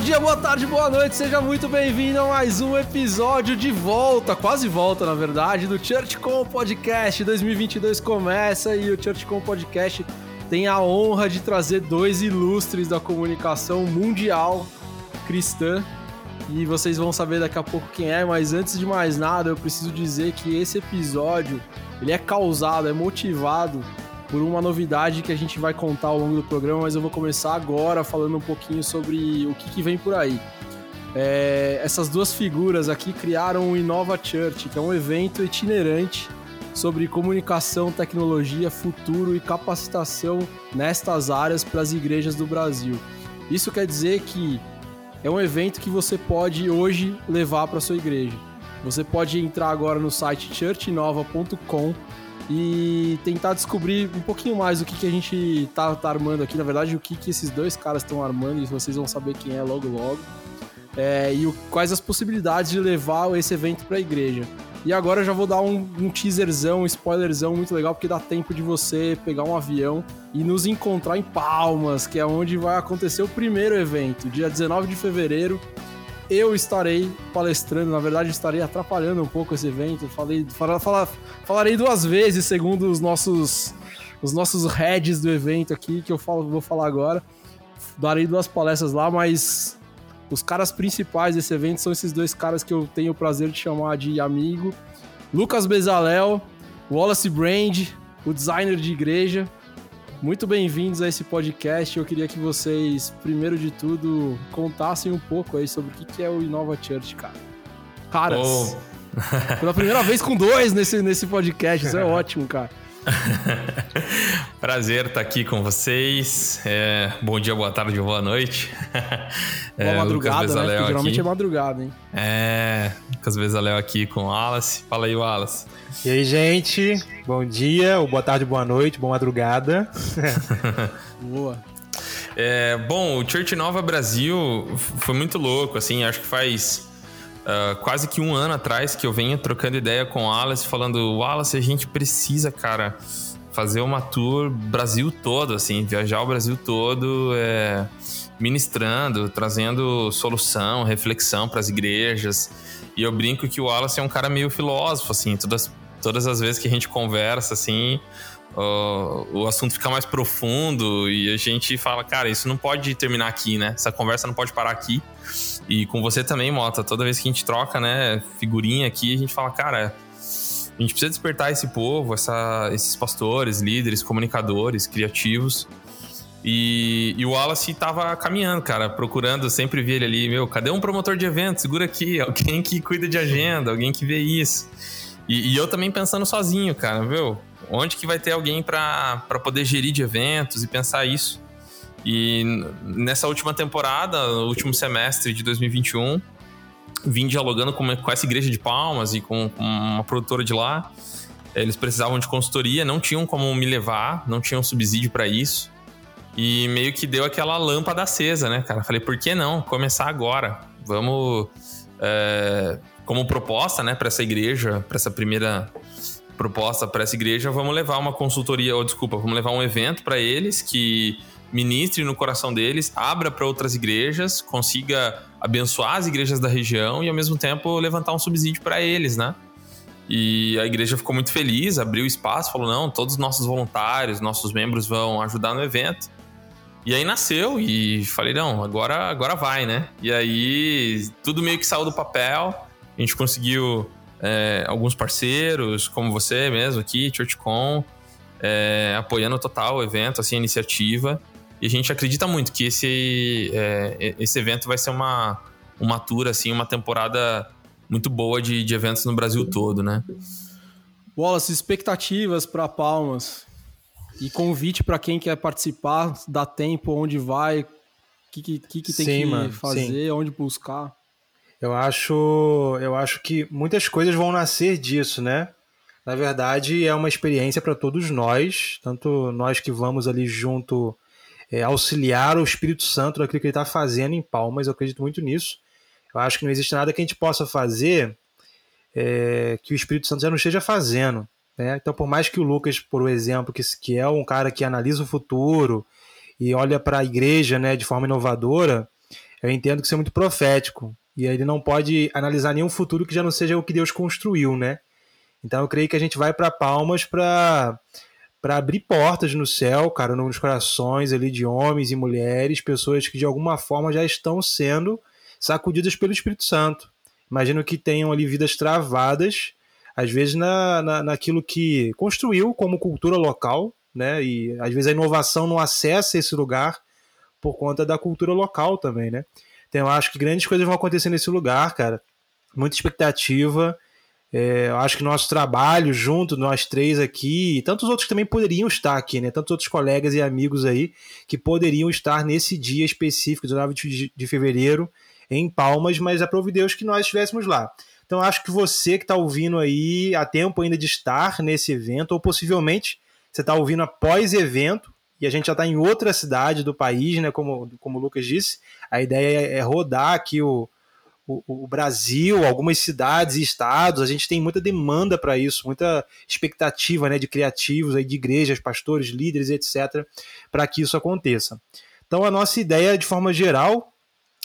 bom dia, boa tarde, boa noite, seja muito bem-vindo a mais um episódio de volta, quase volta na verdade, do ChurchCom Podcast. 2022 começa e o ChurchCom Podcast tem a honra de trazer dois ilustres da comunicação mundial cristã e vocês vão saber daqui a pouco quem é, mas antes de mais nada, eu preciso dizer que esse episódio, ele é causado, é motivado por uma novidade que a gente vai contar ao longo do programa, mas eu vou começar agora falando um pouquinho sobre o que, que vem por aí. É, essas duas figuras aqui criaram o Inova Church, que é um evento itinerante sobre comunicação, tecnologia, futuro e capacitação nestas áreas para as igrejas do Brasil. Isso quer dizer que é um evento que você pode hoje levar para sua igreja. Você pode entrar agora no site churchnova.com e tentar descobrir um pouquinho mais o que, que a gente tá, tá armando aqui. Na verdade, o que, que esses dois caras estão armando, e vocês vão saber quem é logo logo. É, e o, quais as possibilidades de levar esse evento para a igreja. E agora eu já vou dar um, um teaserzão, um spoilerzão muito legal, porque dá tempo de você pegar um avião e nos encontrar em Palmas, que é onde vai acontecer o primeiro evento, dia 19 de fevereiro eu estarei palestrando, na verdade estarei atrapalhando um pouco esse evento. Falei, fala, fala, falarei duas vezes, segundo os nossos os nossos heads do evento aqui, que eu falo, vou falar agora. Darei duas palestras lá, mas os caras principais desse evento são esses dois caras que eu tenho o prazer de chamar de amigo. Lucas Bezalel, Wallace Brand, o designer de igreja, muito bem-vindos a esse podcast. Eu queria que vocês, primeiro de tudo, contassem um pouco aí sobre o que é o Inova Church, cara. Caras, oh. pela primeira vez com dois nesse, nesse podcast, isso é ótimo, cara. Prazer estar aqui com vocês. É, bom dia, boa tarde, boa noite. Boa é, madrugada, né? Porque geralmente aqui. é madrugada, hein? É, Lucas Bezaléu aqui com o Wallace. Fala aí, Wallace. E aí, gente? Bom dia, ou boa tarde, boa noite, boa madrugada. Boa. É, bom, o Church Nova Brasil foi muito louco, assim, acho que faz uh, quase que um ano atrás que eu venho trocando ideia com o Wallace, falando, Wallace, a gente precisa, cara, fazer uma tour Brasil todo, assim, viajar o Brasil todo, é, ministrando, trazendo solução, reflexão para as igrejas. E eu brinco que o Wallace é um cara meio filósofo, assim, todas, todas as vezes que a gente conversa, assim, uh, o assunto fica mais profundo e a gente fala, cara, isso não pode terminar aqui, né? Essa conversa não pode parar aqui. E com você também, Mota, toda vez que a gente troca, né, figurinha aqui, a gente fala, cara, a gente precisa despertar esse povo, essa, esses pastores, líderes, comunicadores, criativos. E, e, o Wallace tava caminhando, cara, procurando, sempre vi ele ali, meu, cadê um promotor de evento? Segura aqui, alguém que cuida de agenda, alguém que vê isso. E, e eu também pensando sozinho, cara, viu? Onde que vai ter alguém para poder gerir de eventos e pensar isso? E nessa última temporada, no último semestre de 2021, vim dialogando com, com essa igreja de Palmas e com, com uma produtora de lá. Eles precisavam de consultoria, não tinham como me levar, não tinham subsídio para isso. E meio que deu aquela lâmpada acesa, né, cara? Falei, por que não? Começar agora. Vamos. É, como proposta, né, para essa igreja, para essa primeira proposta para essa igreja, vamos levar uma consultoria, ou desculpa, vamos levar um evento para eles que ministre no coração deles, abra para outras igrejas, consiga abençoar as igrejas da região e ao mesmo tempo levantar um subsídio para eles, né? E a igreja ficou muito feliz, abriu espaço, falou: não, todos os nossos voluntários, nossos membros vão ajudar no evento. E aí nasceu e falei, não, agora, agora vai, né? E aí tudo meio que saiu do papel. A gente conseguiu é, alguns parceiros, como você mesmo aqui, ChurchCon, é, apoiando total o evento, assim, a iniciativa. E a gente acredita muito que esse, é, esse evento vai ser uma, uma tour, assim, uma temporada muito boa de, de eventos no Brasil todo, né? Wallace, expectativas para Palmas? E convite para quem quer participar, dá tempo, onde vai, o que, que, que, tem sim, que mano, fazer, sim. onde buscar. Eu acho, eu acho que muitas coisas vão nascer disso, né? Na verdade, é uma experiência para todos nós, tanto nós que vamos ali junto é, auxiliar o Espírito Santo naquilo que ele está fazendo em Palmas. Eu acredito muito nisso. Eu acho que não existe nada que a gente possa fazer é, que o Espírito Santo já não esteja fazendo. Né? Então, por mais que o Lucas, por exemplo, que, que é um cara que analisa o futuro e olha para a igreja né, de forma inovadora, eu entendo que isso é muito profético. E ele não pode analisar nenhum futuro que já não seja o que Deus construiu, né? Então eu creio que a gente vai para Palmas para para abrir portas no céu, cara, nos corações ali de homens e mulheres, pessoas que de alguma forma já estão sendo sacudidas pelo Espírito Santo. Imagino que tenham ali vidas travadas, às vezes na, na, naquilo que construiu como cultura local, né? E às vezes a inovação não acessa esse lugar por conta da cultura local também, né? Então eu acho que grandes coisas vão acontecer nesse lugar, cara. Muita expectativa. É, eu acho que nosso trabalho junto, nós três aqui, e tantos outros também poderiam estar aqui, né? Tantos outros colegas e amigos aí que poderiam estar nesse dia específico, 19 de, fevereiro, em Palmas, mas aprove Deus que nós estivéssemos lá. Então acho que você que está ouvindo aí, há tempo ainda de estar nesse evento, ou possivelmente você está ouvindo após evento, e a gente já está em outra cidade do país, né? Como, como o Lucas disse, a ideia é rodar aqui o, o, o, Brasil, algumas cidades e estados, a gente tem muita demanda para isso, muita expectativa né, de criativos, aí, de igrejas, pastores, líderes, etc., para que isso aconteça. Então, a nossa ideia, de forma geral,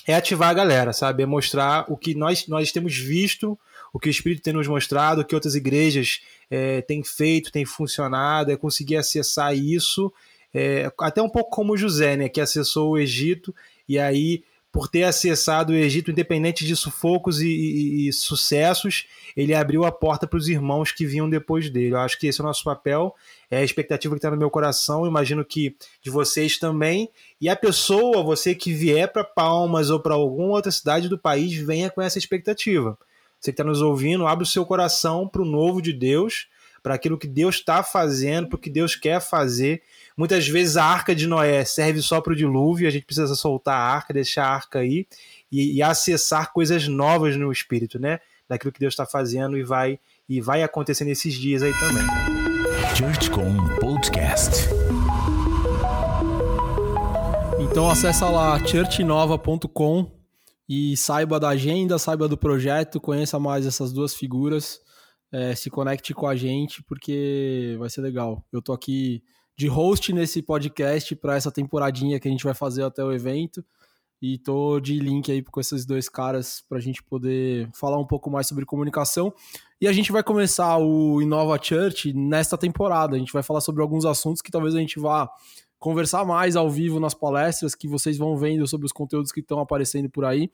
é ativar a galera, sabe? É mostrar o que nós, nós temos visto, o que o Espírito tem nos mostrado, o que outras igrejas é, têm feito, têm funcionado, é conseguir acessar isso, é, até um pouco como José, né, que acessou o Egito e aí por ter acessado o Egito, independente de sufocos e, e, e sucessos, ele abriu a porta para os irmãos que vinham depois dele. Eu acho que esse é o nosso papel, é a expectativa que está no meu coração, imagino que de vocês também. E a pessoa, você que vier para Palmas ou para alguma outra cidade do país, venha com essa expectativa. Você que está nos ouvindo, abre o seu coração para o novo de Deus, para aquilo que Deus está fazendo, para o que Deus quer fazer Muitas vezes a arca de Noé serve só para o dilúvio, a gente precisa soltar a arca, deixar a arca aí e, e acessar coisas novas no espírito, né? Daquilo que Deus está fazendo e vai e vai acontecer nesses dias aí também. ChurchCom Podcast. Então acessa lá churchnova.com e saiba da agenda, saiba do projeto, conheça mais essas duas figuras, é, se conecte com a gente porque vai ser legal. Eu tô aqui de host nesse podcast para essa temporadinha que a gente vai fazer até o evento. E tô de link aí com esses dois caras para a gente poder falar um pouco mais sobre comunicação. E a gente vai começar o Inova Church nesta temporada. A gente vai falar sobre alguns assuntos que talvez a gente vá conversar mais ao vivo nas palestras que vocês vão vendo sobre os conteúdos que estão aparecendo por aí.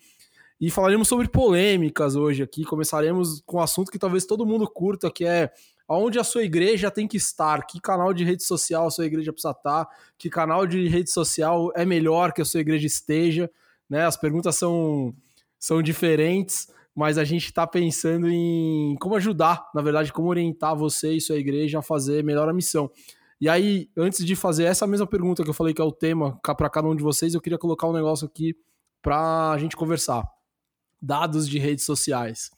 E falaremos sobre polêmicas hoje aqui. Começaremos com um assunto que talvez todo mundo curta, que é aonde a sua igreja tem que estar, que canal de rede social a sua igreja precisa estar, que canal de rede social é melhor que a sua igreja esteja, né? As perguntas são, são diferentes, mas a gente está pensando em como ajudar, na verdade, como orientar você e sua igreja a fazer melhor a missão. E aí, antes de fazer essa mesma pergunta que eu falei que é o tema para cada um de vocês, eu queria colocar um negócio aqui para a gente conversar. Dados de redes sociais.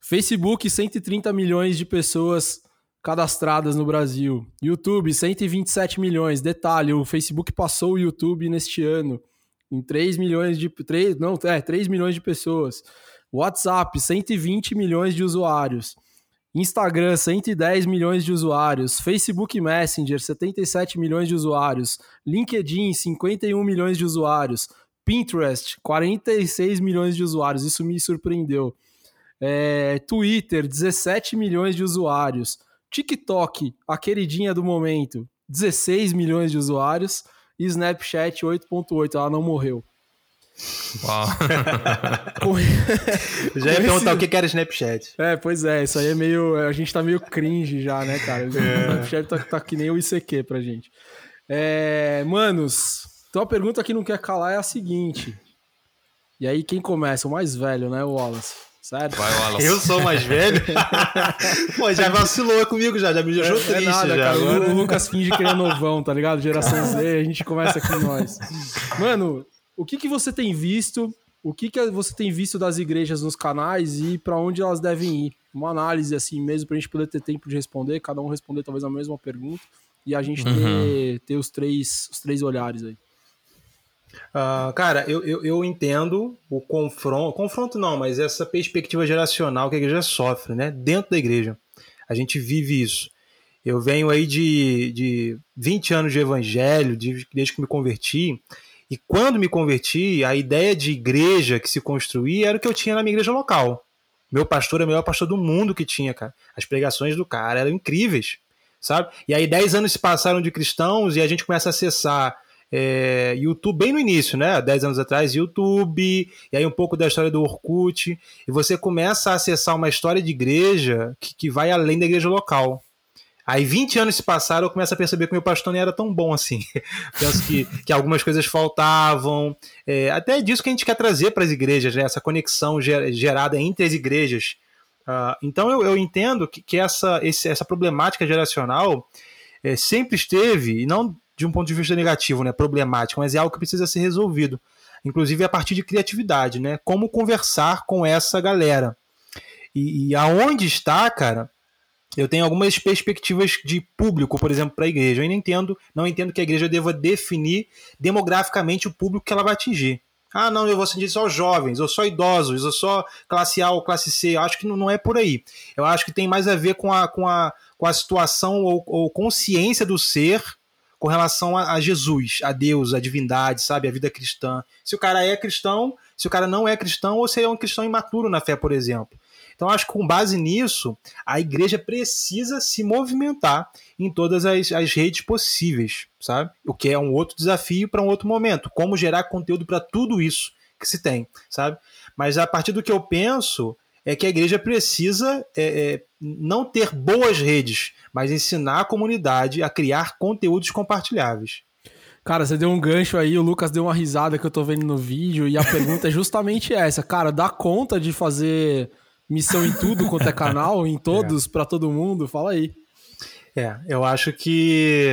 Facebook, 130 milhões de pessoas cadastradas no Brasil. YouTube, 127 milhões. Detalhe, o Facebook passou o YouTube neste ano em 3 milhões de 3, não, é, 3 milhões de pessoas. WhatsApp, 120 milhões de usuários. Instagram, 110 milhões de usuários. Facebook Messenger, 77 milhões de usuários. LinkedIn, 51 milhões de usuários. Pinterest, 46 milhões de usuários. Isso me surpreendeu. É, Twitter, 17 milhões de usuários. TikTok, a queridinha do momento, 16 milhões de usuários. E Snapchat, 8.8. Ela não morreu. Uau. já ia perguntar esse... o que era Snapchat. É, pois é, isso aí é meio. A gente tá meio cringe já, né, cara? O é. Snapchat tá, tá, que nem o ICQ pra gente. É, manos, então a pergunta que não quer calar é a seguinte. E aí, quem começa? O mais velho, né, o Wallace? Sério? Vai, Wallace. Eu sou mais velho? Pô, já vacilou comigo já, já me deixou é, triste. É nada, já, cara. Agora... O Lucas finge que ele é novão, tá ligado? Geração Z, a gente começa aqui nós. Mano, o que, que você tem visto? O que, que você tem visto das igrejas nos canais e para onde elas devem ir? Uma análise assim mesmo, pra gente poder ter tempo de responder, cada um responder talvez a mesma pergunta e a gente uhum. ter, ter os, três, os três olhares aí. Uh, cara, eu, eu, eu, entendo o confronto, confronto não, mas essa perspectiva geracional que a igreja sofre, né? Dentro da igreja. A gente vive isso. Eu venho aí de, de 20 anos de evangelho, de, desde que me converti, E quando me converti, a ideia de igreja que se construía era o que eu tinha na minha igreja local. Meu pastor é o melhor pastor do mundo que tinha, cara. As pregações do cara eram incríveis, sabe? E aí dez anos se passaram de cristãos e a gente começa a acessar é, YouTube bem no início, né? Dez anos atrás, YouTube, e aí um pouco da história do Orkut, e você começa a acessar uma história de igreja que, que vai além da igreja local. Aí 20 anos se passaram, eu começo a perceber que meu pastor não era tão bom assim. Penso que, que algumas coisas faltavam. É, até disso que a gente quer trazer para as igrejas, né? essa conexão gerada entre as igrejas. Uh, então eu, eu, entendo que, que essa, esse, essa problemática geracional é, sempre esteve, e não de um ponto de vista negativo, né, problemático, mas é algo que precisa ser resolvido. Inclusive a partir de criatividade, né? Como conversar com essa galera. E, e aonde está, cara, eu tenho algumas perspectivas de público, por exemplo, para a igreja. Eu não entendo, não entendo que a igreja deva definir demograficamente o público que ela vai atingir. Ah, não, eu vou atingir só jovens, ou só idosos, ou só classe A ou classe C. Eu acho que não é por aí. Eu acho que tem mais a ver com a, com a, com a situação ou, ou consciência do ser com relação a, a, Jesus, a Deus, a divindade, sabe, a vida cristã. Se o cara é cristão, se o cara não é cristão, ou se é um cristão imaturo na fé, por exemplo. Então, acho que com base nisso, a igreja precisa se movimentar em todas as, as redes possíveis, sabe? O que é um outro desafio para um outro momento. Como gerar conteúdo para tudo isso que se tem, sabe? Mas a partir do que eu penso, é que a igreja precisa é, é, não ter boas redes, mas ensinar a comunidade a criar conteúdos compartilháveis. Cara, você deu um gancho aí, o Lucas deu uma risada que eu tô vendo no vídeo, e a pergunta é justamente essa, cara, dá conta de fazer missão em tudo quanto é canal, em todos, é. para todo mundo? Fala aí. É, eu acho que.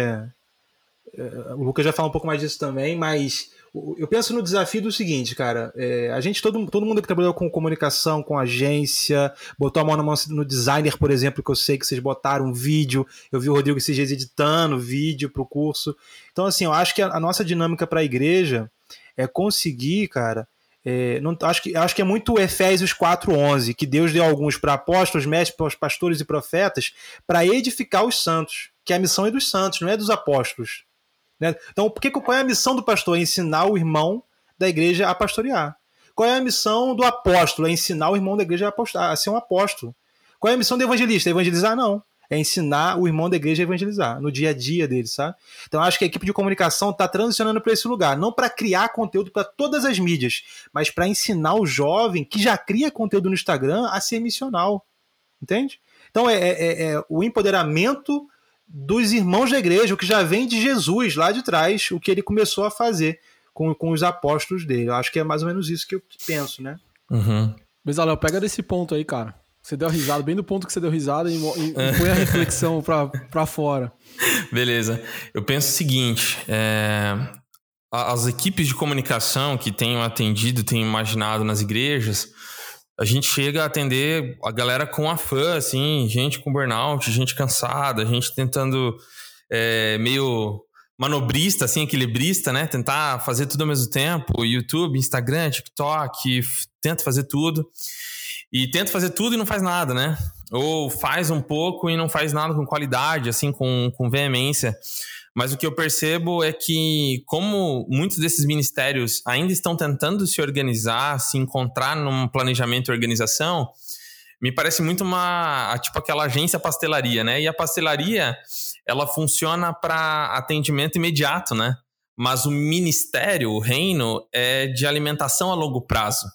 É, o Lucas já fala um pouco mais disso também, mas eu penso no desafio do seguinte, cara. É, a gente, todo, todo mundo que trabalhou com comunicação, com agência, botou a mão na mão no designer, por exemplo, que eu sei que vocês botaram vídeo. Eu vi o Rodrigo esses dias editando vídeo para o curso. Então, assim, eu acho que a, a nossa dinâmica para a igreja é conseguir, cara. É, não, acho, que, acho que é muito Efésios 4,11, que Deus deu alguns para apóstolos, mestres, pastores e profetas, para edificar os santos, que a missão é dos santos, não é dos apóstolos. Né? Então, por que, qual é a missão do pastor? É ensinar o irmão da igreja a pastorear. Qual é a missão do apóstolo? É ensinar o irmão da igreja a, a ser um apóstolo. Qual é a missão do evangelista? Evangelizar? Não. É ensinar o irmão da igreja a evangelizar, no dia a dia dele, sabe? Então acho que a equipe de comunicação está transicionando para esse lugar, não para criar conteúdo para todas as mídias, mas para ensinar o jovem que já cria conteúdo no Instagram a ser missional. Entende? Então é, é, é, é o empoderamento dos irmãos da igreja, o que já vem de Jesus lá de trás, o que ele começou a fazer com, com os apóstolos dele. Eu acho que é mais ou menos isso que eu penso, né? Uhum. Léo, pega desse ponto aí, cara. Você deu risada, bem do ponto que você deu risada e, e, e põe a reflexão pra, pra fora. Beleza. Eu penso o seguinte: é, as equipes de comunicação que tenham atendido, tenham imaginado nas igrejas, a gente chega a atender a galera com afã, assim, gente com burnout, gente cansada, gente tentando é, meio manobrista, assim, equilibrista, né? Tentar fazer tudo ao mesmo tempo. YouTube, Instagram, TikTok, tenta fazer tudo. E tenta fazer tudo e não faz nada, né? Ou faz um pouco e não faz nada com qualidade, assim, com, com veemência. Mas o que eu percebo é que, como muitos desses ministérios ainda estão tentando se organizar, se encontrar num planejamento e organização, me parece muito uma tipo aquela agência pastelaria, né? E a pastelaria ela funciona para atendimento imediato, né? Mas o ministério, o reino, é de alimentação a longo prazo.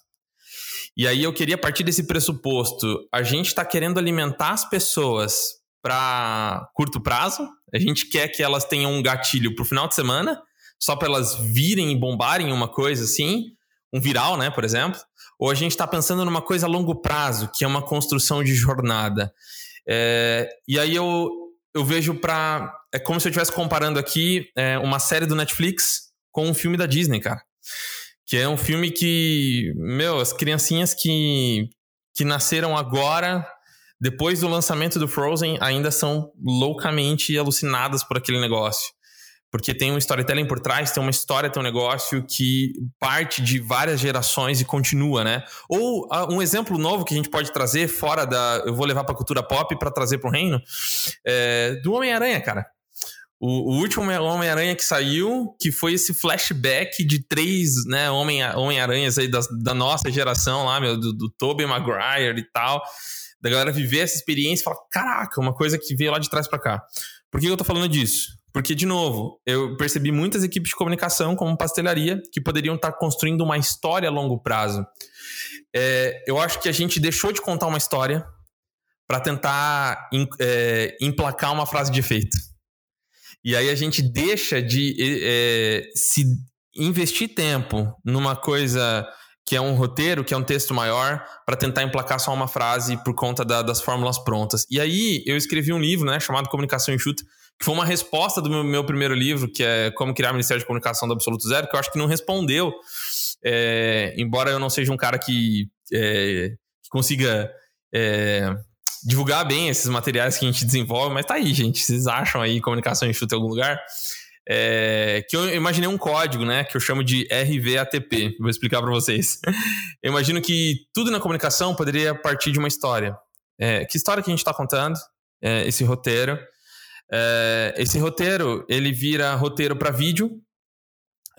E aí eu queria partir desse pressuposto: a gente está querendo alimentar as pessoas para curto prazo. A gente quer que elas tenham um gatilho para o final de semana, só para elas virem e bombarem uma coisa assim, um viral, né, por exemplo. Ou a gente está pensando numa coisa a longo prazo, que é uma construção de jornada. É, e aí eu, eu vejo para. É como se eu estivesse comparando aqui é, uma série do Netflix com um filme da Disney, cara. Que é um filme que, meu, as criancinhas que, que nasceram agora depois do lançamento do Frozen, ainda são loucamente alucinadas por aquele negócio. Porque tem um storytelling por trás, tem uma história, tem um negócio que parte de várias gerações e continua, né? Ou uh, um exemplo novo que a gente pode trazer fora da. Eu vou levar pra cultura pop para trazer pro reino, é, do Homem-Aranha, cara. o, o último Homem-Aranha que saiu, que foi esse flashback de três né, Homem-Aranhas aí da, da, nossa geração lá, meu, do, do Tobey Maguire e tal. Da galera viver essa experiência e falar: caraca, uma coisa que veio lá de trás para cá. Por que eu tô falando disso? Porque, de novo, eu percebi muitas equipes de comunicação, como pastelaria, que poderiam estar construindo uma história a longo prazo. É, eu acho que a gente deixou de contar uma história para tentar é, emplacar uma frase de efeito. E aí a gente deixa de é, se investir tempo numa coisa que é um roteiro, que é um texto maior, para tentar emplacar só uma frase por conta da, das fórmulas prontas. E aí eu escrevi um livro, né, chamado Comunicação Enxuta, que foi uma resposta do meu, meu, primeiro livro, que é Como Criar Ministério de Comunicação do Absoluto Zero, que eu acho que não respondeu. É, embora eu não seja um cara que, é, que consiga é, divulgar bem esses materiais que a gente desenvolve, mas tá aí, gente. Vocês acham aí comunicação enxuta em algum lugar? É, que eu imaginei um código, né? Que eu chamo de RVATP. Vou explicar para vocês. Eu imagino que tudo na comunicação poderia partir de uma história. É, que história que a gente está contando? É, esse roteiro. É, esse roteiro ele vira roteiro para vídeo.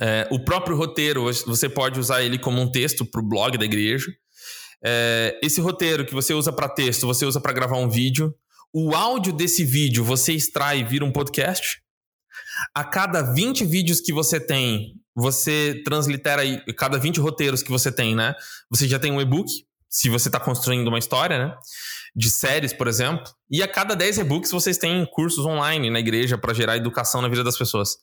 É, o próprio roteiro você pode usar ele como um texto para o blog da igreja. É, esse roteiro que você usa para texto, você usa para gravar um vídeo. O áudio desse vídeo você extrai e vira um podcast. A cada 20 vídeos que você tem, você translitera aí, cada 20 roteiros que você tem, né? Você já tem um e-book, se você está construindo uma história, né? De séries, por exemplo. E a cada 10 e-books vocês têm cursos online na igreja para gerar educação na vida das pessoas.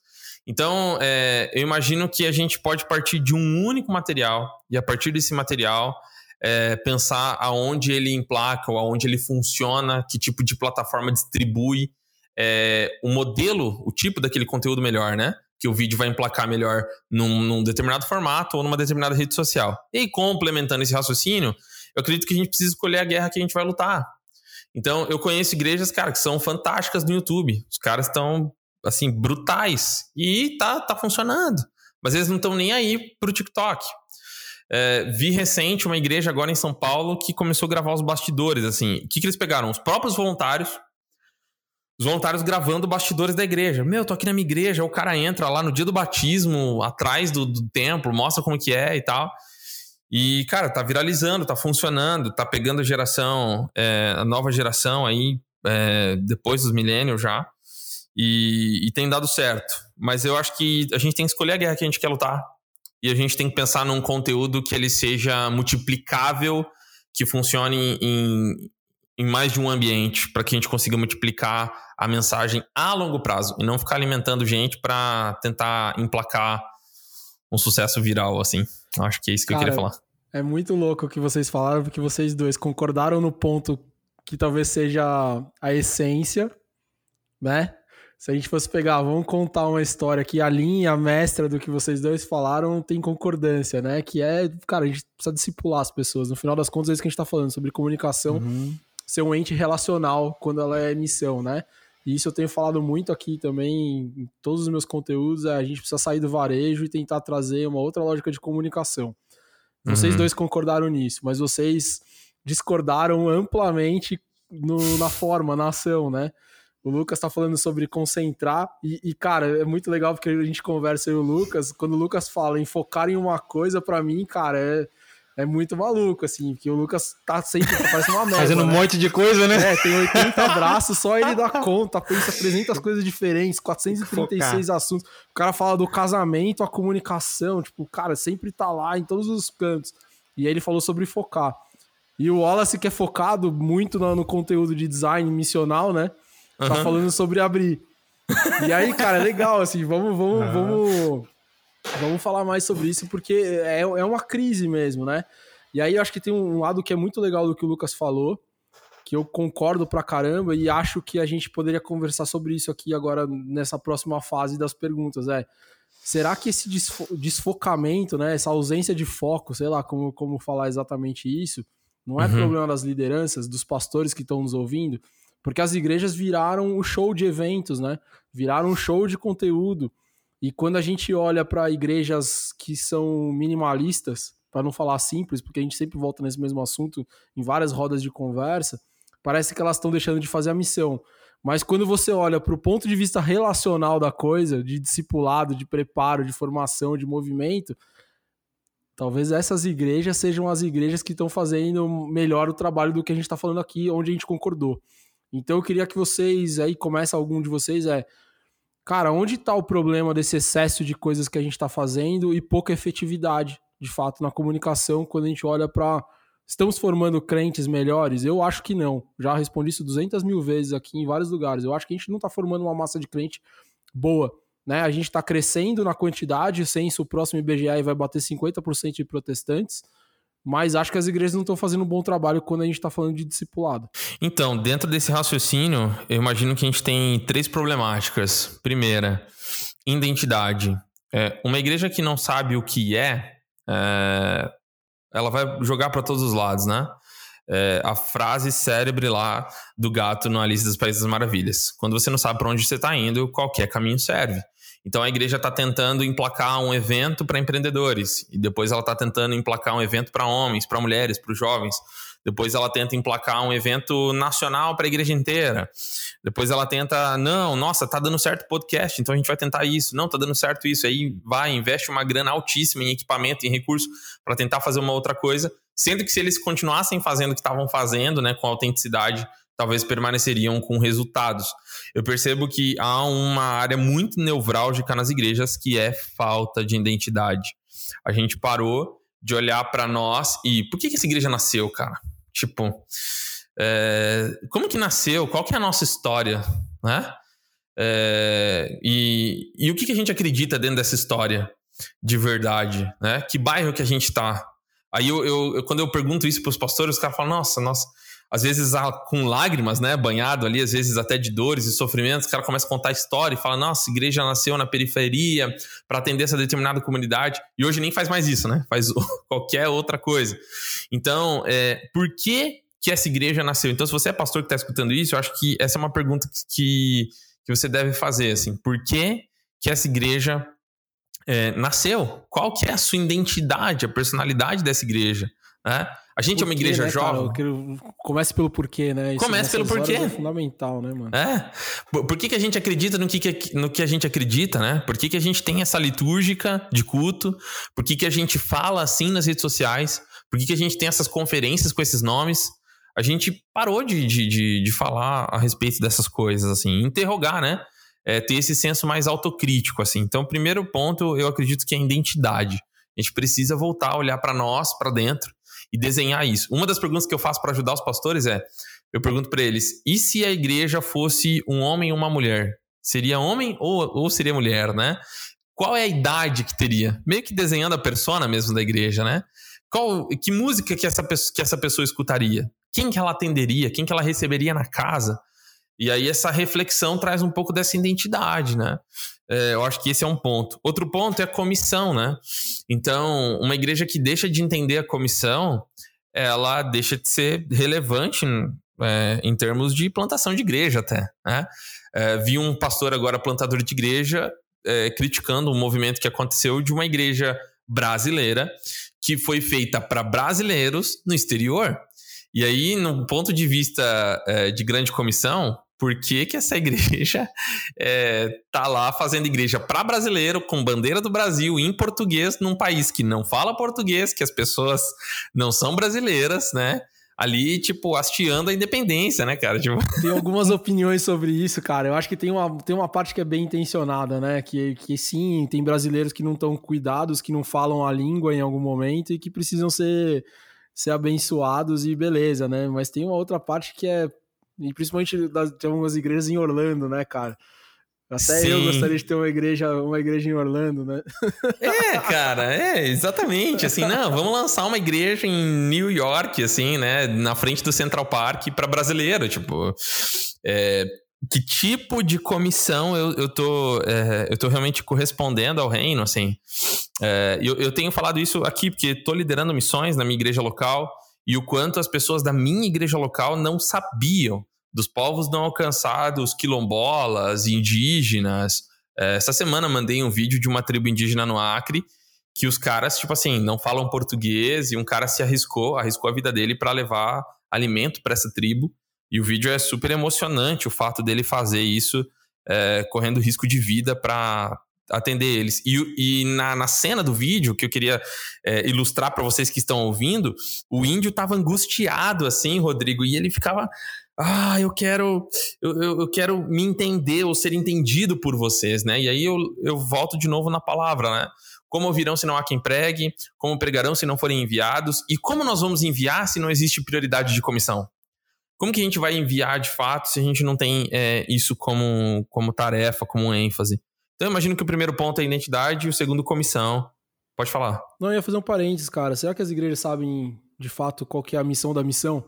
Então, é, eu imagino que a gente pode partir de um único material e a partir desse material é, pensar aonde ele emplaca ou aonde ele funciona, que tipo de plataforma distribui é, o modelo, o tipo daquele conteúdo melhor, né? Que o vídeo vai emplacar melhor num, num determinado formato ou numa determinada rede social. E complementando esse raciocínio, eu acredito que a gente precisa escolher a guerra que a gente vai lutar. Então, eu conheço igrejas, cara, que são fantásticas no YouTube. Os caras estão, assim, brutais. E tá, tá funcionando. Mas eles não estão nem aí pro TikTok. É, vi recente uma igreja agora em São Paulo que começou a gravar os bastidores, assim. O que, que eles pegaram? Os próprios voluntários, os voluntários gravando bastidores da igreja. Meu, tô aqui na minha igreja, o cara entra lá no dia do batismo, atrás do, do templo, mostra como que é e tal. E, cara, tá viralizando, tá funcionando, tá pegando a geração, é, a nova geração aí, é, depois dos milênios já. E, e tem dado certo. Mas eu acho que a gente tem que escolher a guerra que a gente quer lutar e a gente tem que pensar num conteúdo que ele seja multiplicável, que funcione em, em mais de um ambiente, para que a gente consiga multiplicar a mensagem a longo prazo e não ficar alimentando gente para tentar emplacar um sucesso viral, assim. Acho que é isso que Cara, eu queria falar. É muito louco o que vocês falaram, porque vocês dois concordaram no ponto que talvez seja a essência, né? Se a gente fosse pegar, vamos contar uma história que a linha mestra do que vocês dois falaram tem concordância, né? Que é, cara, a gente precisa discipular as pessoas. No final das contas, é isso que a gente tá falando, sobre comunicação uhum. Ser um ente relacional quando ela é missão, né? E isso eu tenho falado muito aqui também em todos os meus conteúdos. É a gente precisa sair do varejo e tentar trazer uma outra lógica de comunicação. Vocês uhum. dois concordaram nisso, mas vocês discordaram amplamente no, na forma, na ação, né? O Lucas tá falando sobre concentrar e, e, cara, é muito legal porque a gente conversa e o Lucas, quando o Lucas fala em focar em uma coisa, para mim, cara, é, é muito maluco, assim, porque o Lucas tá sempre, parece uma merda. Fazendo né? um monte de coisa, né? É, tem 80 braços, só ele dá conta, pensa 300 coisas diferentes, 436 focar. assuntos. O cara fala do casamento, a comunicação, tipo, cara, sempre tá lá em todos os cantos. E aí ele falou sobre focar. E o Wallace, que é focado muito no, no conteúdo de design missional, né? Tá uhum. falando sobre abrir. E aí, cara, é legal, assim, vamos, vamos, uhum. vamos, vamos falar mais sobre isso, porque é, é uma crise mesmo, né? E aí eu acho que tem um lado que é muito legal do que o Lucas falou, que eu concordo pra caramba e acho que a gente poderia conversar sobre isso aqui agora nessa próxima fase das perguntas, é. Será que esse desfo desfocamento, né, essa ausência de foco, sei lá como, como falar exatamente isso, não é uhum. problema das lideranças, dos pastores que estão nos ouvindo, porque as igrejas viraram o show de eventos, né? Viraram um show de conteúdo. E quando a gente olha para igrejas que são minimalistas, para não falar simples, porque a gente sempre volta nesse mesmo assunto em várias rodas de conversa, parece que elas estão deixando de fazer a missão. Mas quando você olha para o ponto de vista relacional da coisa, de discipulado, de preparo, de formação, de movimento, talvez essas igrejas sejam as igrejas que estão fazendo melhor o trabalho do que a gente está falando aqui, onde a gente concordou. Então eu queria que vocês, aí começa algum de vocês, é, cara, onde está o problema desse excesso de coisas que a gente está fazendo e pouca efetividade, de fato, na comunicação, quando a gente olha para Estamos formando crentes melhores? Eu acho que não. Já respondi isso 200 mil vezes aqui em vários lugares. Eu acho que a gente não está formando uma massa de crente boa. Né? A gente está crescendo na quantidade, sem isso o próximo IBGE vai bater 50% de protestantes. Mas acho que as igrejas não estão fazendo um bom trabalho quando a gente está falando de discipulado. Então, dentro desse raciocínio, eu imagino que a gente tem três problemáticas. Primeira, identidade. É, uma igreja que não sabe o que é, é ela vai jogar para todos os lados, né? É, a frase cérebre lá do gato no Alice dos Países das Maravilhas. Quando você não sabe para onde você está indo, qualquer caminho serve. Então a igreja está tentando emplacar um evento para empreendedores, e depois ela está tentando emplacar um evento para homens, para mulheres, para os jovens. Depois ela tenta emplacar um evento nacional para a igreja inteira. Depois ela tenta, não, nossa, tá dando certo podcast, então a gente vai tentar isso. Não, tá dando certo isso. Aí vai, investe uma grana altíssima em equipamento, em recurso, para tentar fazer uma outra coisa. Sendo que se eles continuassem fazendo o que estavam fazendo, né, com autenticidade, talvez permaneceriam com resultados. Eu percebo que há uma área muito nevrálgica nas igrejas que é falta de identidade. A gente parou de olhar para nós e por que, que essa igreja nasceu, cara? Tipo, é, como que nasceu? Qual que é a nossa história, né? É, e, e o que, que a gente acredita dentro dessa história de verdade, né? Que bairro que a gente está? Aí eu, eu, eu, quando eu pergunto isso para os pastores, os caras falam, nossa, nossa, às vezes com lágrimas, né, banhado ali, às vezes até de dores e sofrimentos, o cara começa a contar a história e fala, nossa, a igreja nasceu na periferia para atender essa determinada comunidade, e hoje nem faz mais isso, né, faz qualquer outra coisa. Então, é, por que que essa igreja nasceu? Então, se você é pastor que está escutando isso, eu acho que essa é uma pergunta que, que você deve fazer, assim, por que que essa igreja é, nasceu? Qual que é a sua identidade, a personalidade dessa igreja? Né? A gente é uma igreja né, jovem. Cara, comece pelo porquê, né? Isso Comece pelo porquê. É fundamental, né, mano? É. Por, por que, que a gente acredita no que, que, no que a gente acredita, né? Por que, que a gente tem essa litúrgica de culto? Por que, que a gente fala assim nas redes sociais? Por que, que a gente tem essas conferências com esses nomes? A gente parou de, de, de, de falar a respeito dessas coisas, assim, interrogar, né? É, ter esse senso mais autocrítico, assim. Então, primeiro ponto, eu acredito que é a identidade. A gente precisa voltar a olhar para nós, para dentro, e desenhar isso. Uma das perguntas que eu faço para ajudar os pastores é: eu pergunto para eles, e se a igreja fosse um homem e uma mulher? Seria homem ou, ou seria mulher, né? Qual é a idade que teria? Meio que desenhando a persona mesmo da igreja, né? Qual, que música que essa, que essa pessoa escutaria? Quem que ela atenderia? Quem que ela receberia na casa? E aí essa reflexão traz um pouco dessa identidade, né? É, eu acho que esse é um ponto. Outro ponto é a comissão, né? Então, uma igreja que deixa de entender a comissão, ela deixa de ser relevante é, em termos de plantação de igreja até, né? É, vi um pastor agora plantador de igreja é, criticando um movimento que aconteceu de uma igreja brasileira que foi feita para brasileiros no exterior. E aí, no ponto de vista é, de grande comissão, por que, que essa igreja é, tá lá fazendo igreja para brasileiro, com bandeira do Brasil, em português, num país que não fala português, que as pessoas não são brasileiras, né? ali, tipo, hasteando a independência, né, cara? Tipo... Tem algumas opiniões sobre isso, cara. Eu acho que tem uma, tem uma parte que é bem intencionada, né? Que, que sim, tem brasileiros que não estão cuidados, que não falam a língua em algum momento e que precisam ser, ser abençoados e beleza, né? Mas tem uma outra parte que é e principalmente das, tem algumas igrejas em Orlando, né, cara? Até Sim. eu gostaria de ter uma igreja, uma igreja em Orlando, né? É, cara, é, exatamente. Assim, não, vamos lançar uma igreja em New York, assim, né? Na frente do Central Park para brasileiro. Tipo, é, que tipo de comissão eu, eu, tô, é, eu tô realmente correspondendo ao reino, assim? É, eu, eu tenho falado isso aqui porque estou liderando missões na minha igreja local e o quanto as pessoas da minha igreja local não sabiam dos povos não alcançados, quilombolas, indígenas. É, essa semana mandei um vídeo de uma tribo indígena no Acre que os caras, tipo assim, não falam português e um cara se arriscou, arriscou a vida dele para levar alimento para essa tribo E o vídeo é super emocionante o fato dele fazer isso, é, correndo risco de vida para atender eles. E, e na, na, cena do vídeo, que eu queria é, ilustrar para vocês que estão ouvindo, o índio estava angustiado assim, Rodrigo, e ele ficava. Ah, eu quero, eu, eu, quero me entender ou ser entendido por vocês, né? E aí eu, eu volto de novo na palavra, né? Como ouvirão se não há quem pregue? Como pregarão se não forem enviados? E como nós vamos enviar se não existe prioridade de comissão? Como que a gente vai enviar de fato se a gente não tem é, isso como, como tarefa, como ênfase? Então, eu imagino que o primeiro ponto é identidade e o segundo, comissão. Pode falar. Não, eu ia fazer um parênteses, cara. Será que as igrejas sabem, de fato, qual que é a missão da missão?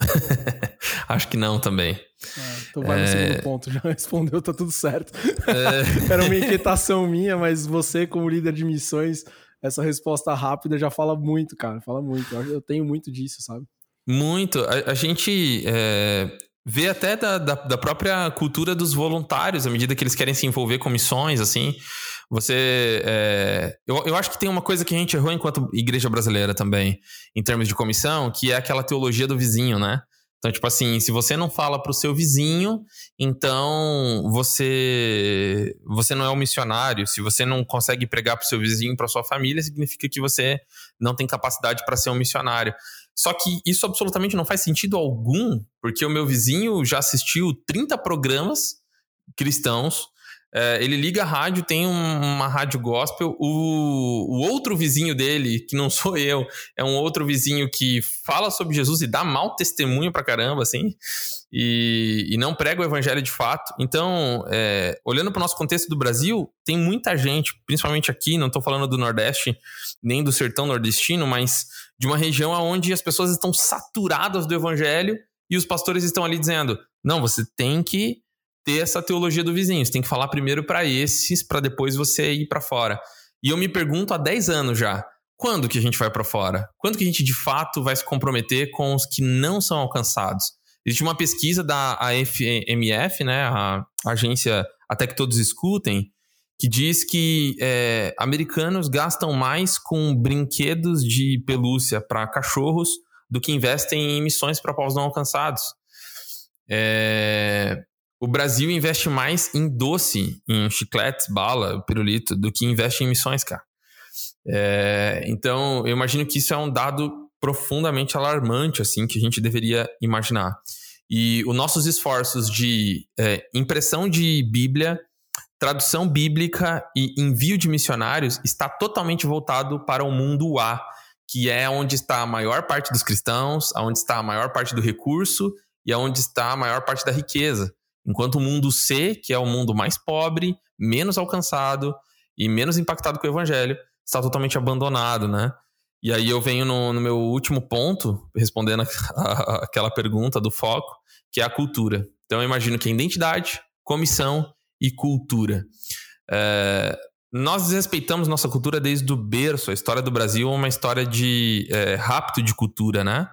Acho que não também. É, então vai é... no segundo ponto. Já respondeu, tá tudo certo. É... Era uma inquietação minha, mas você, como líder de missões, essa resposta rápida já fala muito, cara. Fala muito. Eu tenho muito disso, sabe? Muito. A, a gente. É, vê até da, da, da, própria cultura dos voluntários, à medida que eles querem se envolver com missões, assim. Você. É, eu, eu acho que tem uma coisa que a gente errou enquanto igreja brasileira também, em termos de comissão, que é aquela teologia do vizinho, né? Então, tipo assim, se você não fala pro seu vizinho, então você você não é um missionário. Se você não consegue pregar pro seu vizinho, pra sua família, significa que você não tem capacidade para ser um missionário. Só que isso absolutamente não faz sentido algum, porque o meu vizinho já assistiu 30 programas cristãos. É, ele liga a rádio, tem uma rádio gospel. O, o outro vizinho dele, que não sou eu, é um outro vizinho que fala sobre Jesus e dá mau testemunho pra caramba, assim, e, e não prega o evangelho de fato. Então, é, olhando para o nosso contexto do Brasil, tem muita gente, principalmente aqui, não estou falando do Nordeste nem do sertão nordestino, mas de uma região onde as pessoas estão saturadas do evangelho e os pastores estão ali dizendo: não, você tem que ter essa teologia do vizinho, você tem que falar primeiro para esses, para depois você ir para fora. E eu me pergunto há 10 anos já: quando que a gente vai para fora? Quando que a gente de fato vai se comprometer com os que não são alcançados? Existe uma pesquisa da AFMF, né, a agência Até que Todos Escutem, que diz que é, americanos gastam mais com brinquedos de pelúcia para cachorros do que investem em missões para povos não alcançados. É, o Brasil investe mais em doce, em chicletes, bala, pirulito, do que investe em missões, cara. É, então, eu imagino que isso é um dado profundamente alarmante, assim, que a gente deveria imaginar. E os nossos esforços de é, impressão de Bíblia tradução bíblica e envio de missionários está totalmente voltado para o mundo A, que é onde está a maior parte dos cristãos, onde está a maior parte do recurso e onde está a maior parte da riqueza. Enquanto o mundo C, que é o mundo mais pobre, menos alcançado e menos impactado com o evangelho, está totalmente abandonado, né? E aí eu venho no, no meu último ponto, respondendo aquela pergunta do foco, que é a cultura. Então eu imagino que a identidade, comissão e cultura. É, nós desrespeitamos nossa cultura desde o berço. A história do Brasil é uma história de é, rapto de cultura, né?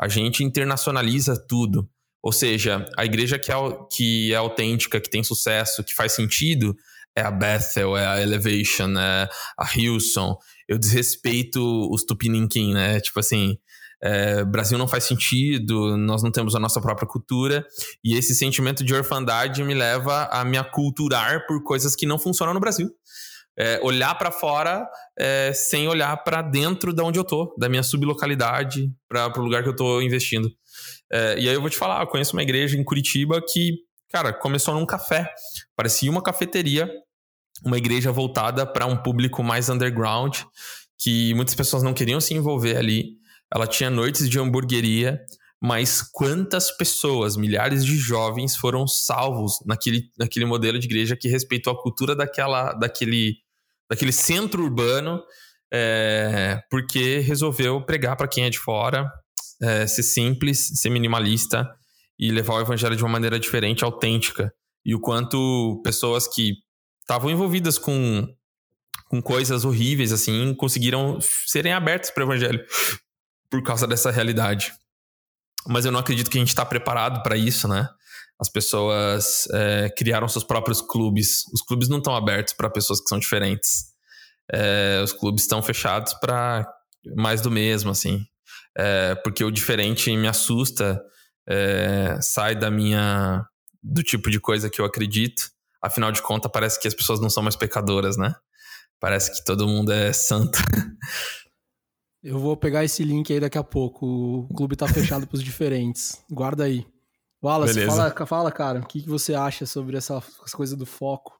A gente internacionaliza tudo. Ou seja, a igreja que é, que é autêntica, que tem sucesso, que faz sentido, é a Bethel, é a Elevation, é a Hillsong. Eu desrespeito os Tupiniquim, né? Tipo assim, é, Brasil não faz sentido, nós não temos a nossa própria cultura, e esse sentimento de orfandade me leva a me aculturar por coisas que não funcionam no Brasil. É, olhar para fora é, sem olhar para dentro de onde eu tô, da minha sublocalidade, para o lugar que eu tô investindo. É, e aí eu vou te falar, eu conheço uma igreja em Curitiba que, cara, começou num café, parecia uma cafeteria, uma igreja voltada para um público mais underground, que muitas pessoas não queriam se envolver ali. Ela tinha noites de hamburgueria, mas quantas pessoas, milhares de jovens foram salvos naquele, naquele modelo de igreja que respeitou a cultura daquela, daquele, daquele centro urbano, é, porque resolveu pregar para quem é de fora, é, ser simples, ser minimalista e levar o evangelho de uma maneira diferente, autêntica. E o quanto pessoas que estavam envolvidas com, com coisas horríveis, assim, conseguiram serem abertas para o evangelho por causa dessa realidade. Mas eu não acredito que a gente está preparado para isso, né? As pessoas é, criaram seus próprios clubes. Os clubes não estão abertos para pessoas que são diferentes. É, os clubes estão fechados para mais do mesmo, assim. É, porque o diferente me assusta é, sai da minha do tipo de coisa que eu acredito. Afinal de contas, parece que as pessoas não são mais pecadoras, né? Parece que todo mundo é santo. Eu vou pegar esse link aí daqui a pouco. O clube tá fechado pros diferentes. Guarda aí. Wallace, fala, fala, cara, o que, que você acha sobre essa, essa coisa do foco?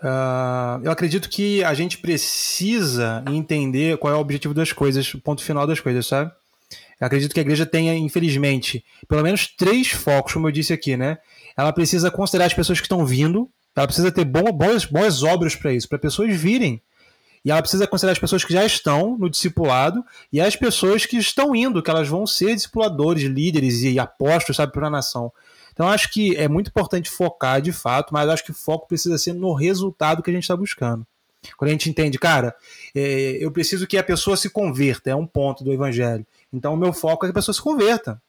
Uh, eu acredito que a gente precisa entender qual é o objetivo das coisas, o ponto final das coisas, sabe? Eu acredito que a igreja tenha, infelizmente, pelo menos três focos, como eu disse aqui, né? Ela precisa considerar as pessoas que estão vindo, ela precisa ter bom, boas, boas obras para isso, para pessoas virem. E ela precisa considerar as pessoas que já estão no discipulado e as pessoas que estão indo, que elas vão ser discipuladores, líderes e apóstolos, sabe, para a nação. Então acho que é muito importante focar de fato, mas acho que o foco precisa ser no resultado que a gente está buscando. Quando a gente entende, cara, é, eu preciso que a pessoa se converta, é um ponto do evangelho. Então o meu foco é que a pessoa se converta.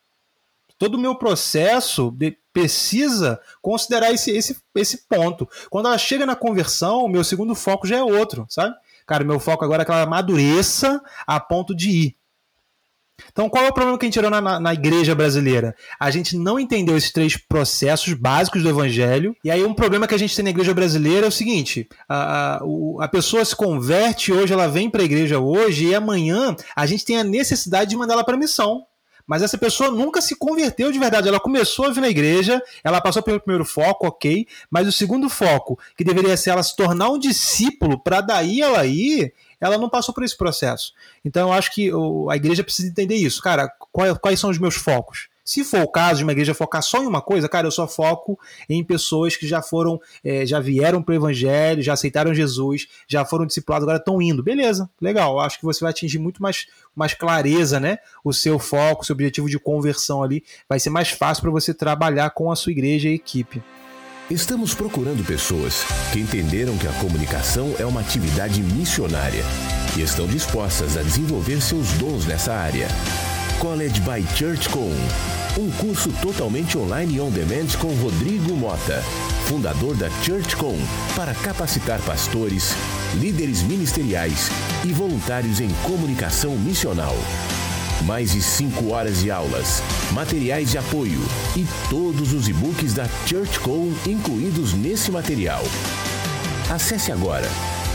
Todo o meu processo de, precisa considerar esse, esse, esse ponto. Quando ela chega na conversão, o meu segundo foco já é outro, sabe? Cara, meu foco agora é que ela amadureça a ponto de ir. Então, qual é o problema que a gente tirou na, na, na, igreja brasileira? A gente não entendeu esses três processos básicos do evangelho. E aí, um problema que a gente tem na igreja brasileira é o seguinte: a, a, a pessoa se converte hoje, ela vem para a igreja hoje, e amanhã a gente tem a necessidade de mandar ela para missão. Mas essa pessoa nunca se converteu de verdade. Ela começou a vir na igreja, ela passou pelo primeiro foco, ok. Mas o segundo foco, que deveria ser ela se tornar um discípulo, para daí ela ir, ela não passou por esse processo. Então eu acho que a igreja precisa entender isso. Cara, quais são os meus focos? Se for o caso de uma igreja focar só em uma coisa, cara, eu só foco em pessoas que já foram, é, já vieram para o evangelho, já aceitaram Jesus, já foram discipulados, agora estão indo. Beleza, legal. Acho que você vai atingir muito mais, mais clareza, né? O seu foco, o seu objetivo de conversão ali. Vai ser mais fácil para você trabalhar com a sua igreja e equipe. Estamos procurando pessoas que entenderam que a comunicação é uma atividade missionária e estão dispostas a desenvolver seus dons nessa área. College by Church Com, um curso totalmente online e on demand com Rodrigo Mota, fundador da Church Com, para capacitar pastores, líderes ministeriais e voluntários em comunicação missional mais de 5 horas de aulas, materiais de apoio e todos os e-books da ChurchCom incluídos nesse material. Acesse agora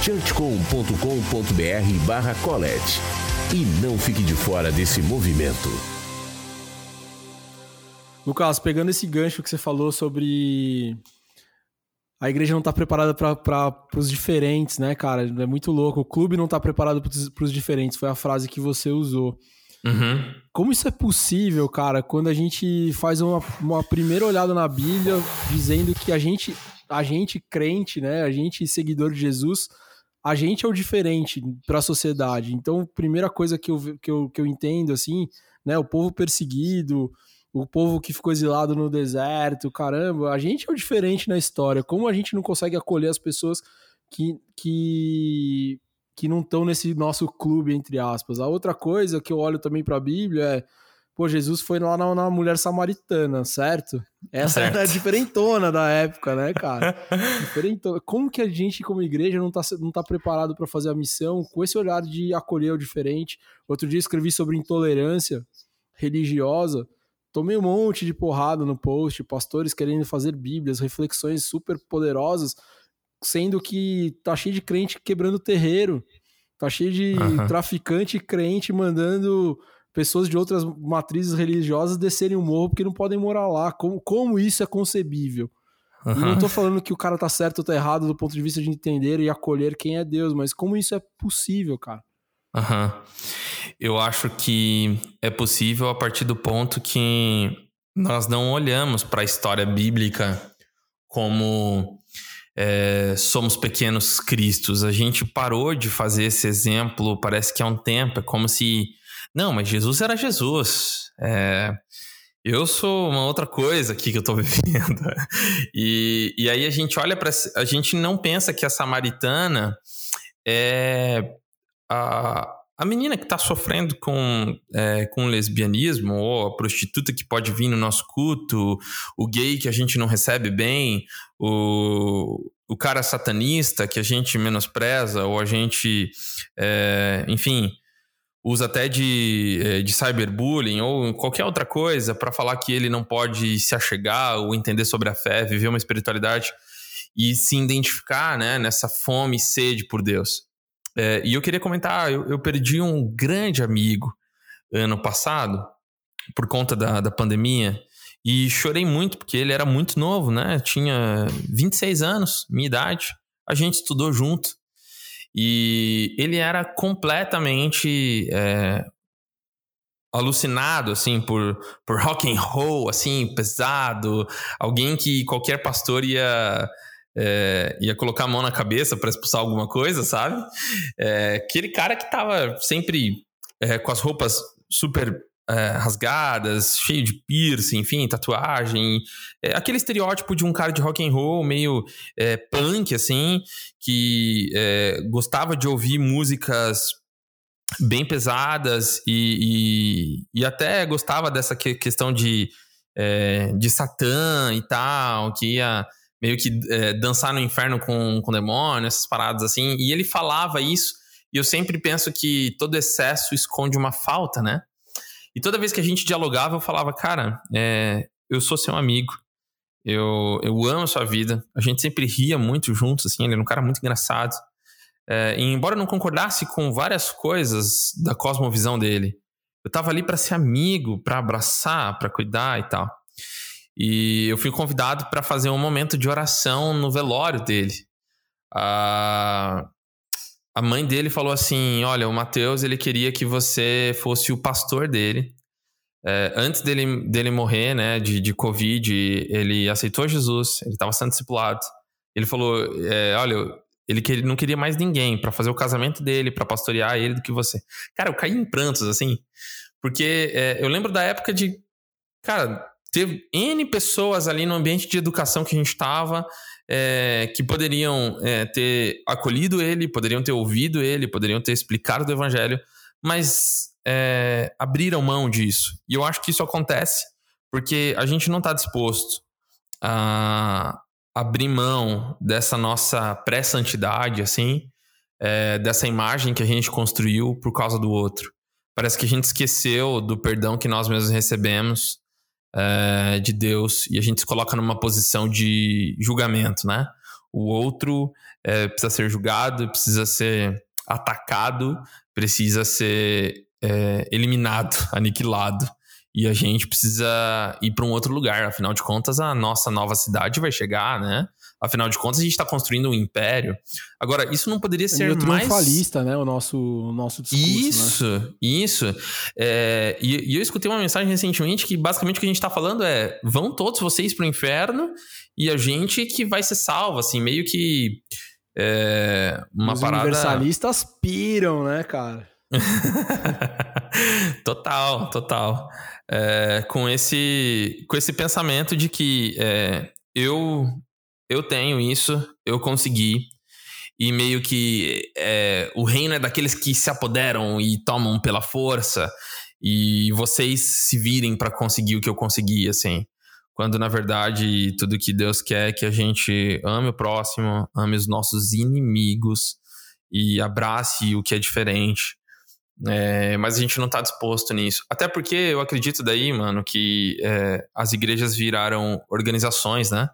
churchcom.com.br barra colete e não fique de fora desse movimento. Lucas, pegando esse gancho que você falou sobre a igreja não está preparada para os diferentes, né, cara? É muito louco. O clube não está preparado para os diferentes. Foi a frase que você usou. Uhum. Como isso é possível, cara, quando a gente faz uma, uma primeira olhada na Bíblia dizendo que a gente, a gente crente, né, a gente seguidor de Jesus, a gente é o diferente para a sociedade. Então, primeira coisa que eu, que, eu, que eu entendo, assim, né, o povo perseguido, o povo que ficou exilado no deserto, caramba, a gente é o diferente na história. Como a gente não consegue acolher as pessoas que, que que não estão nesse nosso clube, entre aspas. A outra coisa que eu olho também para a Bíblia é, pô, Jesus foi lá na, na mulher samaritana, certo? Essa certo. era a diferentona da época, né, cara? diferentona. Como que a gente, como igreja, não tá, não tá preparado para fazer a missão com esse olhar de acolher o diferente? Outro dia escrevi sobre intolerância religiosa. Tomei um monte de porrada no post, pastores querendo fazer bíblias, reflexões super poderosas, sendo que tá cheio de crente quebrando terreiro, tá cheio de uhum. traficante crente mandando pessoas de outras matrizes religiosas descerem o morro porque não podem morar lá. Como, como isso é concebível? Uhum. E não tô falando que o cara tá certo ou tá errado do ponto de vista de entender e acolher quem é Deus, mas como isso é possível, cara? Uhum. Eu acho que é possível a partir do ponto que nós não olhamos para a história bíblica como é, somos pequenos cristos. A gente parou de fazer esse exemplo, parece que há um tempo, é como se. Não, mas Jesus era Jesus. É, eu sou uma outra coisa aqui que eu tô vivendo. E, e aí a gente olha para. A gente não pensa que a samaritana é a, a menina que está sofrendo com, é, com lesbianismo, ou a prostituta que pode vir no nosso culto, o gay que a gente não recebe bem, o, o cara satanista que a gente menospreza, ou a gente, é, enfim, usa até de, é, de cyberbullying ou qualquer outra coisa para falar que ele não pode se achegar ou entender sobre a fé, viver uma espiritualidade e se identificar né, nessa fome e sede por Deus. É, e eu queria comentar, eu, eu, perdi um grande amigo ano passado por conta da, da pandemia e chorei muito porque ele era muito novo, né? Tinha 26 anos, minha idade. A gente estudou junto. E ele era completamente é, alucinado, assim, por, por rock and roll, assim, pesado. Alguém que qualquer pastor ia, é, ia colocar a mão na cabeça para expulsar alguma coisa, sabe? É, aquele cara que tava sempre é, com as roupas super é, rasgadas, cheio de piercing, enfim, tatuagem. É, aquele estereótipo de um cara de rock and roll meio é, punk, assim, que gostava de ouvir músicas bem pesadas e, e, e até gostava dessa que, questão de, de Satã e tal, que ia meio que é, dançar no inferno com, com demônio, essas paradas assim. E ele falava isso, e eu sempre penso que todo excesso esconde uma falta, né? E toda vez que a gente dialogava, eu falava, cara, é, eu sou seu amigo. Eu, eu amo a sua vida. A gente sempre ria muito juntos, assim. Ele era um cara muito engraçado. É, embora eu não concordasse com várias coisas da cosmovisão dele, eu tava ali para ser amigo, para abraçar, para cuidar e tal. E eu fui convidado para fazer um momento de oração no velório dele. Ah, a mãe dele falou assim: Olha, o Mateus ele queria que você fosse o pastor dele. É, antes dele, dele morrer, né, de, de Covid, ele aceitou Jesus, ele estava sendo discipulado. Ele falou: é, Olha, ele, que, não queria mais ninguém para fazer o casamento dele, para pastorear ele do que você. Cara, eu caí em prantos, assim, porque é, eu lembro da época de. Cara, teve N pessoas ali no ambiente de educação que a gente estava é, que poderiam é, ter acolhido ele, poderiam ter ouvido ele, poderiam ter explicado do evangelho, mas é, abriram mão disso. E eu acho que isso acontece porque a gente não está disposto a abrir mão dessa nossa pré-santidade, assim, é, dessa imagem que a gente construiu por causa do outro. Parece que a gente esqueceu do perdão que nós mesmos recebemos é, de Deus e a gente se coloca numa posição de julgamento, né? O outro é, precisa ser julgado, precisa ser atacado, precisa ser é, eliminado, aniquilado. E a gente precisa ir para um outro lugar. Afinal de contas, a nossa nova cidade vai chegar, né? Afinal de contas, a gente está construindo um império. Agora, isso não poderia é ser meio mais... triunfalista, né? O nosso, o nosso discurso, né? Isso, né? isso. É, e, e, eu escutei uma mensagem recentemente que basicamente o que a gente está falando é vão todos vocês para o inferno e a gente que vai ser salvo, assim, meio que é, uma Os parada... universalistas piram, né, cara? total, total. É, com, esse, com esse pensamento de que é, eu eu tenho isso, eu consegui. E meio que é, o reino é daqueles que se apoderam e tomam pela força. E vocês se virem para conseguir o que eu consegui, assim. Quando na verdade tudo que Deus quer é que a gente ame o próximo, ame os nossos inimigos e abrace o que é diferente. É, mas a gente não está disposto nisso. Até porque eu acredito daí, mano, que é, as igrejas viraram organizações, né?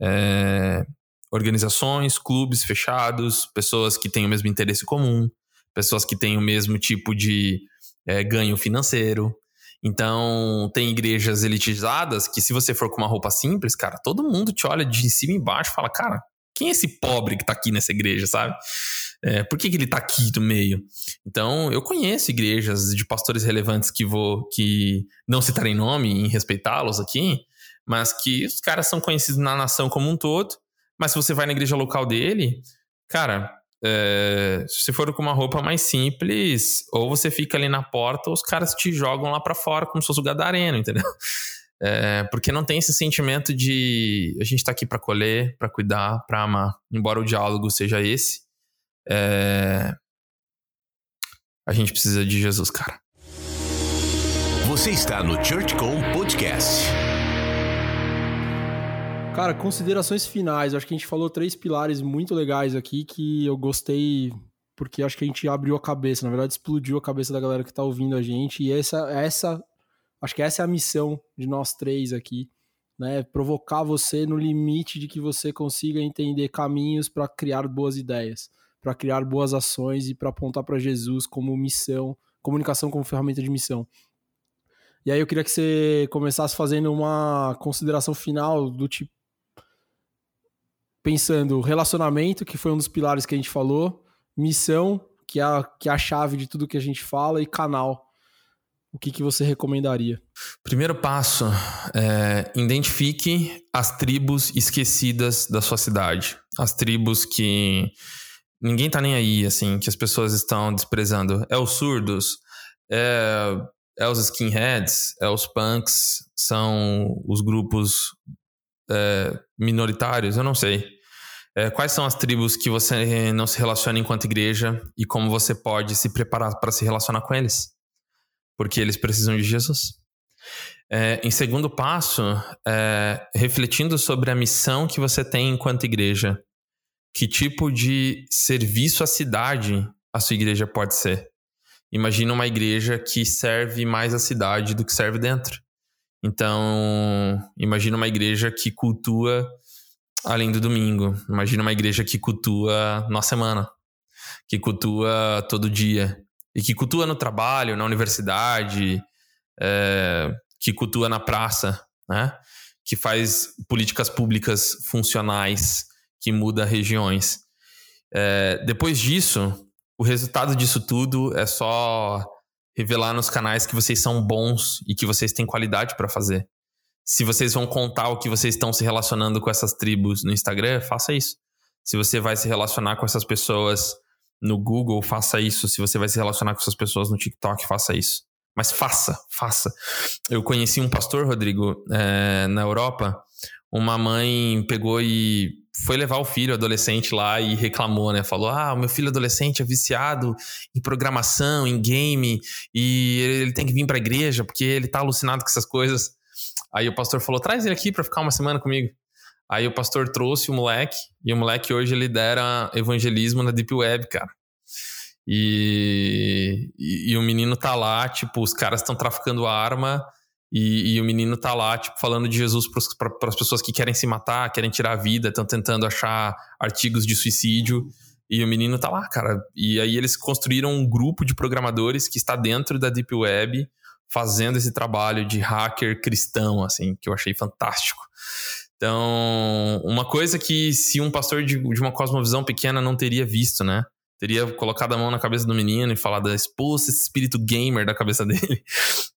É, organizações, clubes fechados, pessoas que têm o mesmo interesse comum, pessoas que têm o mesmo tipo de é, ganho financeiro. Então, tem igrejas elitizadas que, se você for com uma roupa simples, cara, todo mundo te olha de cima e embaixo e fala, cara, quem é esse pobre que tá aqui nessa igreja, sabe? É, por que, que ele tá aqui no meio? Então, eu conheço igrejas de pastores relevantes que vou, que não citarei nome em respeitá-los aqui, mas que os caras são conhecidos na nação como um todo. Mas se você vai na igreja local dele, cara, é, se for com uma roupa mais simples, ou você fica ali na porta, ou os caras te jogam lá para fora como se fosse o gadareno, entendeu? É, porque não tem esse sentimento de a gente tá aqui para colher, para cuidar, para amar. Embora o diálogo seja esse, é, a gente precisa de Jesus, cara. Você está no ChurchCom Podcast. Cara, considerações finais. Acho que a gente falou três pilares muito legais aqui que eu gostei porque acho que a gente abriu a cabeça, na verdade explodiu a cabeça da galera que tá ouvindo a gente, e essa, essa acho que essa é a missão de nós três aqui, né? Provocar você no limite de que você consiga entender caminhos para criar boas ideias, para criar boas ações e para apontar para Jesus como missão, comunicação como ferramenta de missão. E aí eu queria que você começasse fazendo uma consideração final do tipo pensando relacionamento, que foi um dos pilares que a gente falou, missão, que é a, que é a chave de tudo que a gente fala, e canal. O que, que você recomendaria? Primeiro passo é identifique as tribos esquecidas da sua cidade. As tribos que ninguém tá nem aí, assim, que as pessoas estão desprezando. É os surdos, é é os skinheads, é os punks, são os grupos é, minoritários, eu não sei. É, quais são as tribos que você não se relaciona enquanto igreja e como você pode se preparar para se relacionar com eles? Porque eles precisam de Jesus. É, em segundo passo, é, refletindo sobre a missão que você tem enquanto igreja, que tipo de serviço à cidade a sua igreja pode ser? Imagina uma igreja que serve mais a cidade do que serve dentro. Então, imagina uma igreja que cultua além do domingo. Imagina uma igreja que cultua na semana, que cultua todo dia. E que cultua no trabalho, na universidade, é, que cultua na praça, né? Que faz políticas públicas funcionais, que muda regiões. É, depois disso, o resultado disso tudo é só revelar nos canais que vocês são bons e que vocês têm qualidade para fazer. Se vocês vão contar o que vocês estão se relacionando com essas tribos no Instagram, faça isso. Se você vai se relacionar com essas pessoas no Google, faça isso. Se você vai se relacionar com essas pessoas no TikTok, faça isso. Mas faça, faça. Eu conheci um pastor, Rodrigo, é, na Europa. Uma mãe pegou e foi levar o filho adolescente lá e reclamou, né? Falou: Ah, o meu filho adolescente é viciado em programação, em game, e ele tem que vir para a igreja porque ele tá alucinado com essas coisas. Aí o pastor falou: Traz ele aqui para ficar uma semana comigo. Aí o pastor trouxe o moleque, e o moleque hoje lidera evangelismo na Deep Web, cara. E, e, e o menino tá lá, tipo, os caras estão traficando arma e, e, o menino tá lá, tipo, falando de Jesus para as pessoas que querem se matar, querem tirar a vida, estão tentando achar artigos de suicídio. E o menino tá lá, cara. E aí eles construíram um grupo de programadores que está dentro da Deep Web, fazendo esse trabalho de hacker cristão, assim, que eu achei fantástico. Então, uma coisa que se um pastor de, de uma cosmovisão pequena não teria visto, né? Teria colocado a mão na cabeça do menino e falado, expulsa esse espírito gamer da cabeça dele.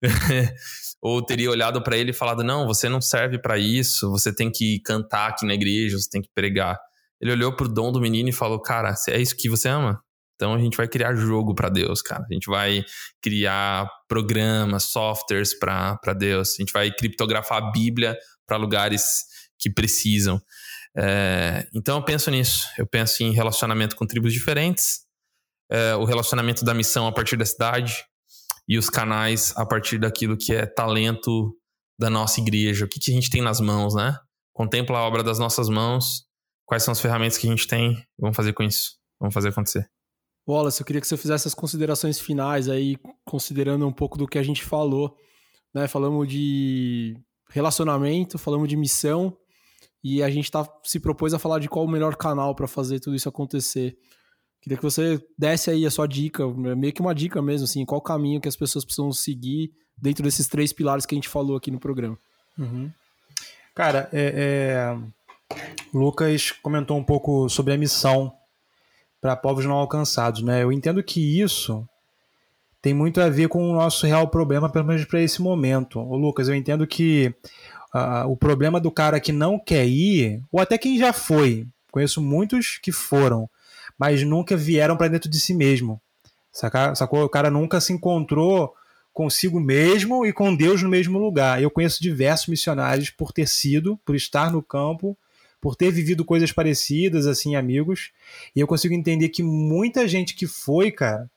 ou teria olhado para ele e falado: Não, você não serve para isso, você tem que cantar aqui na igreja, você tem que pregar. Ele olhou pro dom do menino e falou: Cara, é isso que você ama? Então a gente vai criar jogo para Deus, cara. A gente vai criar programas, softwares para Deus. A gente vai criptografar a Bíblia para lugares que precisam. É, então eu penso nisso. Eu penso em relacionamento com tribos diferentes, é, o relacionamento da missão a partir da cidade, e os canais a partir daquilo que é talento da nossa igreja. O que, que a gente tem nas mãos, né? Contempla a obra das nossas mãos. Quais são as ferramentas que a gente tem? Vamos fazer com isso. Vamos fazer acontecer. Wallace, eu queria que você fizesse as considerações finais aí, considerando um pouco do que a gente falou. Né? Falamos de relacionamento, falamos de missão, e a gente tá, se propôs a falar de qual o melhor canal para fazer tudo isso acontecer. Queria que você desse aí a sua dica, meio que uma dica mesmo, assim, qual caminho que as pessoas precisam seguir dentro desses três pilares que a gente falou aqui no programa. Uhum. Cara, é, é... Lucas comentou um pouco sobre a missão para povos não alcançados, né? Eu entendo que isso tem muito a ver com o nosso real problema, pelo menos para esse momento. Ô, Lucas, eu entendo que uh, o problema do cara que não quer ir, ou até quem já foi, conheço muitos que foram, mas nunca vieram para dentro de si mesmo. Saca? Sacou? O cara nunca se encontrou consigo mesmo e com Deus no mesmo lugar. Eu conheço diversos missionários por ter sido, por estar no campo, por ter vivido coisas parecidas, assim, amigos. E eu consigo entender que muita gente que foi, cara,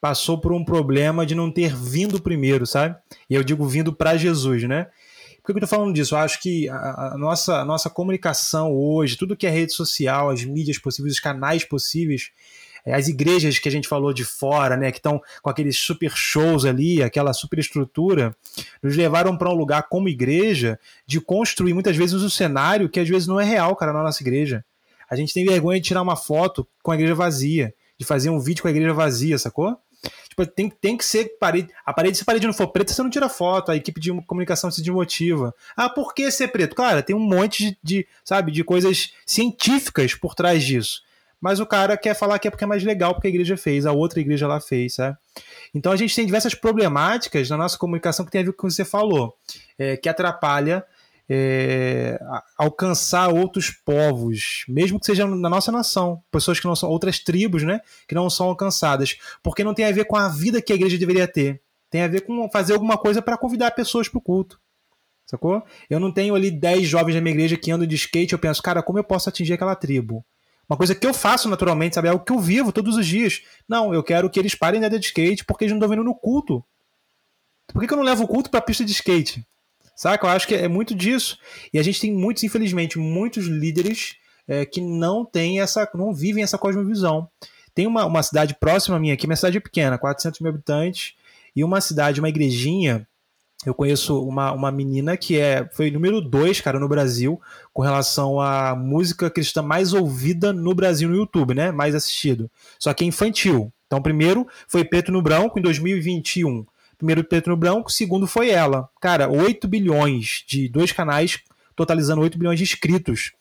passou por um problema de não ter vindo primeiro, sabe? E eu digo vindo para Jesus, né? Por que eu estou falando disso? Eu acho que a, nossa, a nossa comunicação hoje, tudo que é rede social, as mídias possíveis, os canais possíveis, as igrejas que a gente falou de fora, né, que estão com aqueles super shows ali, aquela super estrutura, nos levaram para um lugar como igreja de construir muitas vezes um cenário que às vezes não é real, cara, na nossa igreja. A gente tem vergonha de tirar uma foto com a igreja vazia, de fazer um vídeo com a igreja vazia, sacou? Tipo, tem, tem que ser parede. A parede, se a parede não for preta, você não tira foto. A equipe de comunicação se desmotiva. Ah, por que ser preto? Cara, tem um monte de, de, sabe, de coisas científicas por trás disso. Mas o cara quer falar que é porque é mais legal porque a igreja fez, a outra igreja lá fez, sabe? Então a gente tem diversas problemáticas na nossa comunicação que tem a ver com o que você falou, é, que atrapalha é, alcançar outros povos, mesmo que sejam na nossa nação, pessoas que não são outras tribos, né, que não são alcançadas, porque não tem a ver com a vida que a igreja deveria ter, tem a ver com fazer alguma coisa para convidar pessoas para o culto. Sacou? Eu não tenho ali 10 jovens da minha igreja que andam de skate, eu penso, cara, como eu posso atingir aquela tribo? Uma coisa que eu faço naturalmente, sabe? É o que eu vivo todos os dias. Não, eu quero que eles parem de andar de skate porque eles não estão vindo no culto. Por que, que eu não levo o culto para a pista de skate? Saca? Eu acho que é muito disso. E a gente tem muitos, infelizmente, muitos líderes é, que não têm essa, não vivem essa cosmovisão. Tem uma, uma cidade próxima a minha aqui, minha cidade é pequena, 400 mil habitantes, e uma cidade, uma igrejinha. Eu conheço uma, uma menina que é foi número dois, cara, no Brasil, com relação à música cristã mais ouvida no Brasil no YouTube, né? Mais assistido. Só que é infantil. Então, primeiro foi Preto no Branco em 2021 primeiro Preto no Branco, segundo foi ela. Cara, 8 bilhões de dois canais, totalizando 8 bilhões de inscritos.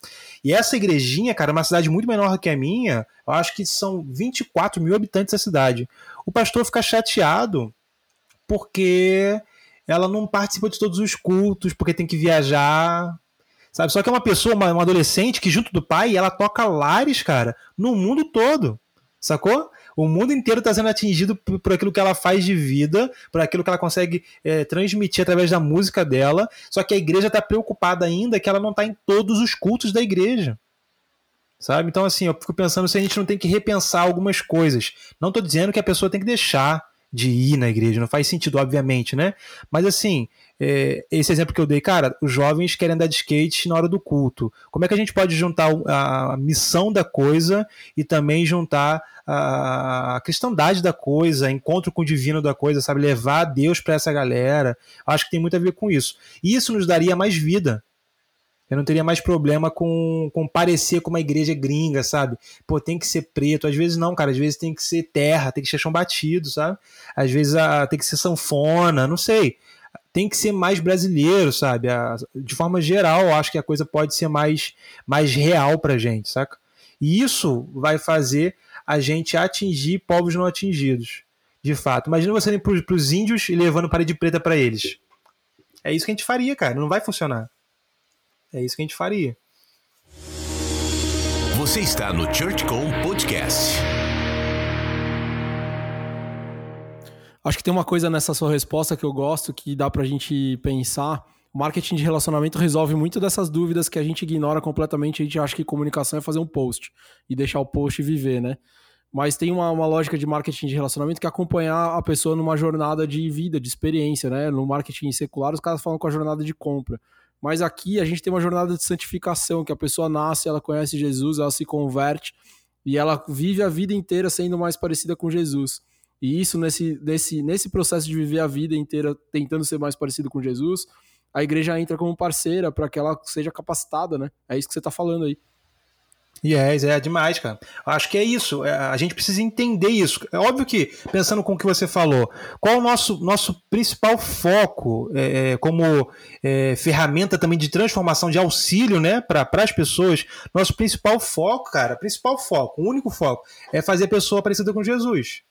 E essa igrejinha, cara, é uma cidade muito menor que a minha, eu acho que são 24 mil habitantes da cidade. O pastor fica chateado porque ela não participa de todos os cultos, porque tem que viajar. Sabe? Só que é uma pessoa, uma, uma adolescente, que junto do pai, ela toca lares, cara, no mundo todo. Sacou? O mundo inteiro está sendo atingido por, aquilo que ela faz de vida, por aquilo que ela consegue é, transmitir através da música dela. Só que a igreja está preocupada ainda que ela não está em todos os cultos da igreja. Sabe? Então, assim, eu fico pensando se a gente não tem que repensar algumas coisas. Não estou dizendo que a pessoa tem que deixar de ir na igreja, não faz sentido, obviamente, né? Mas assim, é, esse exemplo que eu dei, cara, os jovens querem andar de skate na hora do culto. Como é que a gente pode juntar a, missão da coisa e também juntar a, a cristandade da coisa, encontro com o divino da coisa, sabe? Levar Deus para essa galera. Acho que tem muito a ver com isso. E isso nos daria mais vida, eu não teria mais problema com, com parecer com uma igreja gringa, sabe? Pô, tem que ser preto. Às vezes não, cara. Às vezes tem que ser terra, tem que ser chão batido, sabe? Às vezes a, tem que ser sanfona, não sei. Tem que ser mais brasileiro, sabe? A, de forma geral, eu acho que a coisa pode ser mais, mais real pra gente, saca? E isso vai fazer a gente atingir povos não atingidos. De fato. Imagina você ir para os índios e levando parede preta para eles. É isso que a gente faria, cara. Não vai funcionar. É isso que a gente faria. Você está no ChurchCom Podcast. Acho que tem uma coisa nessa sua resposta que eu gosto, que dá pra gente pensar. O marketing de relacionamento resolve muito dessas dúvidas que a gente ignora completamente. A gente acha que comunicação é fazer um post e deixar o post viver, né? Mas tem uma, uma lógica de marketing de relacionamento que é acompanhar a pessoa numa jornada de vida, de experiência, né? No marketing secular, os caras falam com a jornada de compra. Mas aqui a gente tem uma jornada de santificação, que a pessoa nasce, ela conhece Jesus, ela se converte e ela vive a vida inteira sendo mais parecida com Jesus. E isso, nesse, nesse, nesse processo de viver a vida inteira tentando ser mais parecido com Jesus, a igreja entra como parceira para que ela seja capacitada, né? É isso que você está falando aí. Yes, é demais, cara. Acho que é isso. É, a gente precisa entender isso. É óbvio que, pensando com o que você falou, qual o nosso, nosso principal foco é, é como é, ferramenta também de transformação, de auxílio né, para as pessoas? Nosso principal foco, cara, principal foco, o único foco, é fazer a pessoa parecida com Jesus.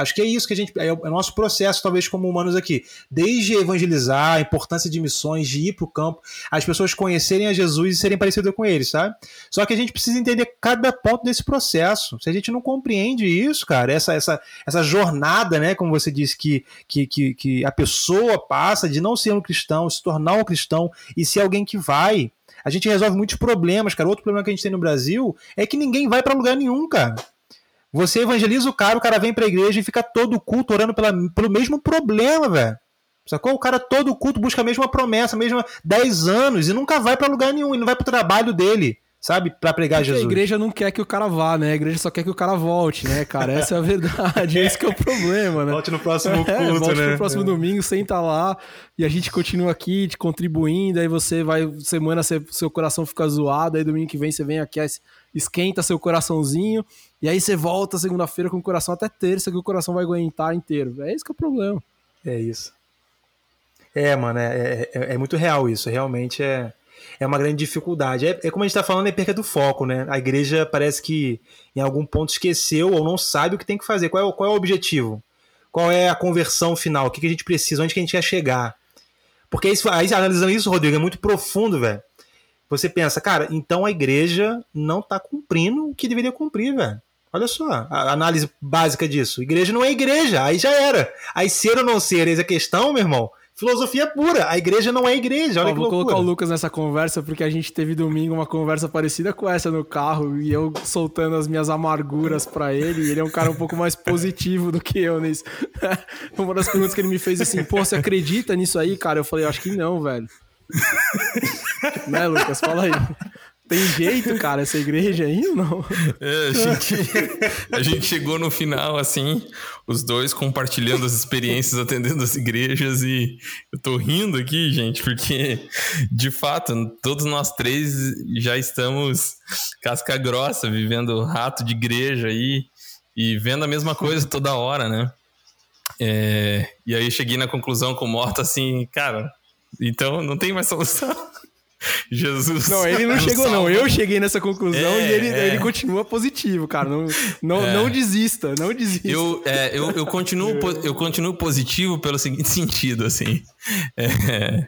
Acho que é isso que a gente. É o nosso processo, talvez, como humanos aqui. Desde evangelizar, a importância de missões, de ir para o campo, as pessoas conhecerem a Jesus e serem parecidas com ele, sabe? Só que a gente precisa entender cada ponto desse processo. Se a gente não compreende isso, cara, essa, essa, essa jornada, né, como você disse, que, que, que, que a pessoa passa de não ser um cristão, se tornar um cristão e ser alguém que vai. A gente resolve muitos problemas, cara. Outro problema que a gente tem no Brasil é que ninguém vai para lugar nenhum, cara. Você evangeliza o cara, o cara vem pra igreja e fica todo culto orando pela, pelo mesmo problema, velho. Sacou? O cara todo culto busca a mesma promessa, a mesma 10 anos e nunca vai para lugar nenhum, e não vai pro trabalho dele. Sabe? Para pregar Porque Jesus. A igreja não quer que o cara vá, né? A igreja só quer que o cara volte, né, cara? Essa é a verdade. Esse é o problema, né? Volte no próximo culto, é, volte né? no próximo é. domingo, senta lá e a gente continua aqui te contribuindo. Aí você vai, semana seu coração fica zoado. Aí domingo que vem você vem aqui, esquenta seu coraçãozinho. E aí você volta segunda-feira com o coração até terça, que o coração vai aguentar inteiro. É esse que é o problema. É isso. É, mano, é, é, é muito real isso. Realmente é é uma grande dificuldade. É, é como a gente está falando, é perca do foco, né? A igreja parece que em algum ponto esqueceu ou não sabe o que tem que fazer. Qual é, o, qual é o objetivo? Qual é a conversão final? O que, que a gente precisa? Onde que a gente quer chegar? Porque isso, aí, analisando isso, Rodrigo, é muito profundo, velho. Você pensa, cara, então a igreja não está cumprindo o que deveria cumprir, velho. Olha só, a análise básica disso. Igreja não é igreja, aí já era. Aí ser ou não ser, eis a questão, meu irmão, filosofia pura. A igreja não é igreja. Olha Ó, que vou loucura. colocar o Lucas nessa conversa porque a gente teve domingo uma conversa parecida com essa no carro e eu soltando as minhas amarguras para ele. E ele é um cara um pouco mais positivo do que eu nisso. uma das perguntas que ele me fez assim: pô, você acredita nisso aí, cara? Eu falei: acho que não, velho. né, Lucas? Fala aí. Tem jeito, cara, essa igreja aí não? É, a, gente, a gente chegou no final, assim, os dois compartilhando as experiências atendendo as igrejas e eu tô rindo aqui, gente, porque de fato, todos nós três já estamos casca grossa, vivendo rato de igreja aí e vendo a mesma coisa toda hora, né? É, e aí cheguei na conclusão com o Morta assim, cara, então não tem mais solução. Jesus. Não, ele não chegou, não. Eu cheguei nessa conclusão É, e ele, é. ele continua positivo, cara. Não, não, É. não desista, não desista. Eu, é, eu, eu, continuo, eu continuo positivo pelo seguinte sentido, assim. É,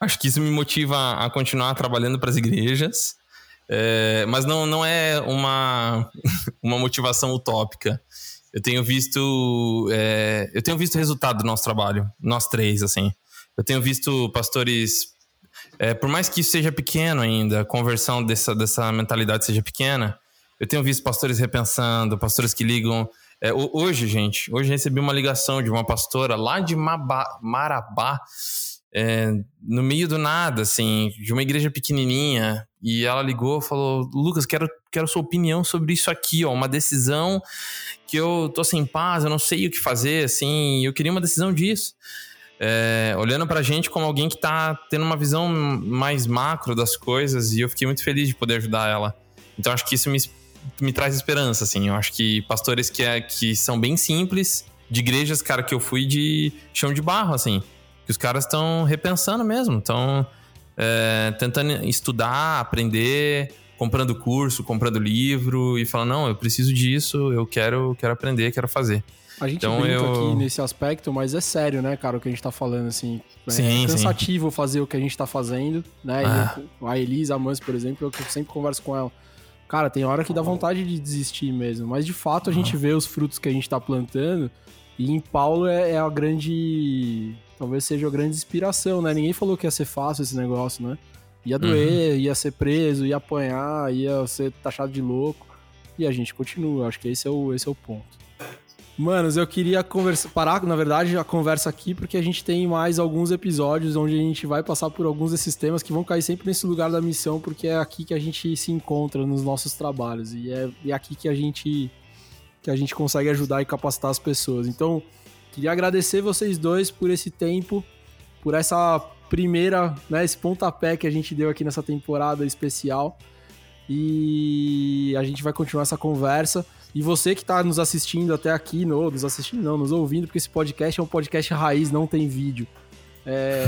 acho que isso me motiva a continuar trabalhando para as igrejas, é, mas não, não é uma, uma motivação utópica. Eu tenho visto eu tenho visto o resultado do nosso trabalho, nós três, assim. Eu tenho visto pastores é, por mais que isso seja pequeno ainda, a conversão dessa, dessa mentalidade seja pequena, eu tenho visto pastores repensando, pastores que ligam. é, ho- hoje, gente, hoje recebi uma ligação de uma pastora lá de Maba- Marabá, é, no meio do nada, assim, de uma igreja pequenininha, e ela ligou e falou: Lucas, quero, quero sua opinião sobre isso aqui, ó, uma decisão que eu tô sem paz, eu não sei o que fazer, assim, eu queria uma decisão disso é, olhando pra gente como alguém que tá tendo uma visão mais macro das coisas e eu fiquei muito feliz de poder ajudar ela. Então acho que isso me, me traz esperança, assim. Eu acho que pastores que, é, que são bem simples, de igrejas, cara, que eu fui de chão de barro, assim. Que os caras estão repensando mesmo, estão é, tentando estudar, aprender, comprando curso, comprando livro e falando, não, eu preciso disso, eu quero, quero aprender, quero fazer. A gente Então brinca eu- aqui nesse aspecto, mas é sério, né, cara, o que a gente tá falando, assim. É Sim, cansativo fazer o que a gente tá fazendo, né? Ah. Eu- a Elisa, a Mans, por exemplo, eu sempre converso com ela. Cara, tem hora que dá vontade de desistir mesmo, mas de fato a gente vê os frutos que a gente tá plantando e em Paulo é, é a grande. Talvez seja a grande inspiração, né? Ninguém falou que ia ser fácil esse negócio, né? Ia doer, ia ser preso, ia apanhar, ia ser taxado de louco. E a gente continua, acho que esse é o, esse é o ponto. Manos, eu queria conversa, parar, na verdade, a conversa aqui, porque a gente tem mais alguns episódios onde a gente vai passar por alguns desses temas que vão cair sempre nesse lugar da missão, porque é aqui que a gente se encontra nos nossos trabalhos. E é, é aqui que a gente que a gente consegue ajudar e capacitar as pessoas. Então, queria agradecer vocês dois por esse tempo, por essa primeira, né, esse pontapé que a gente deu aqui nessa temporada especial. E a gente vai continuar essa conversa. E você que está nos assistindo até aqui, no, nos assistindo não, nos ouvindo, porque esse podcast é um podcast raiz, não tem vídeo. É...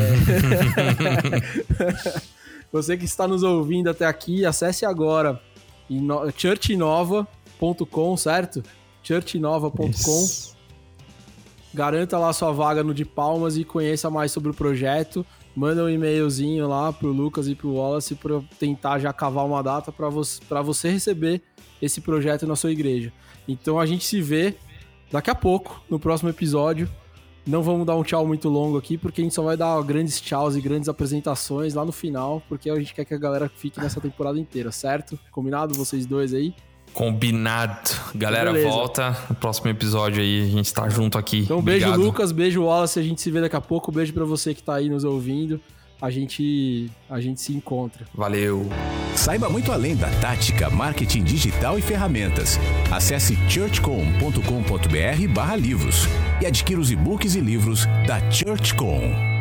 você que está nos ouvindo até aqui, acesse agora churchnova.com, certo? churchnova.com. Garanta lá sua vaga no de Palmas e conheça mais sobre o projeto. Manda um e-mailzinho lá pro Lucas e pro Wallace para tentar já cavar uma data para pra você receber esse projeto na sua igreja. Então a gente se vê daqui a pouco, no próximo episódio. Não vamos dar um tchau muito longo aqui, porque a gente só vai dar grandes tchauz e grandes apresentações lá no final, porque a gente quer que a galera fique nessa temporada inteira, certo? Combinado vocês dois aí? Combinado. Galera, Beleza. volta. No próximo episódio aí, a gente tá junto aqui. Então, beijo, Obrigado. Lucas. Beijo, Wallace. A gente se vê daqui a pouco. Beijo para você que tá aí nos ouvindo. A gente, a gente se encontra. Valeu. Saiba muito além da tática, marketing digital e ferramentas. Acesse churchcom.com.br/livros e adquira os e-books e livros da Churchcom.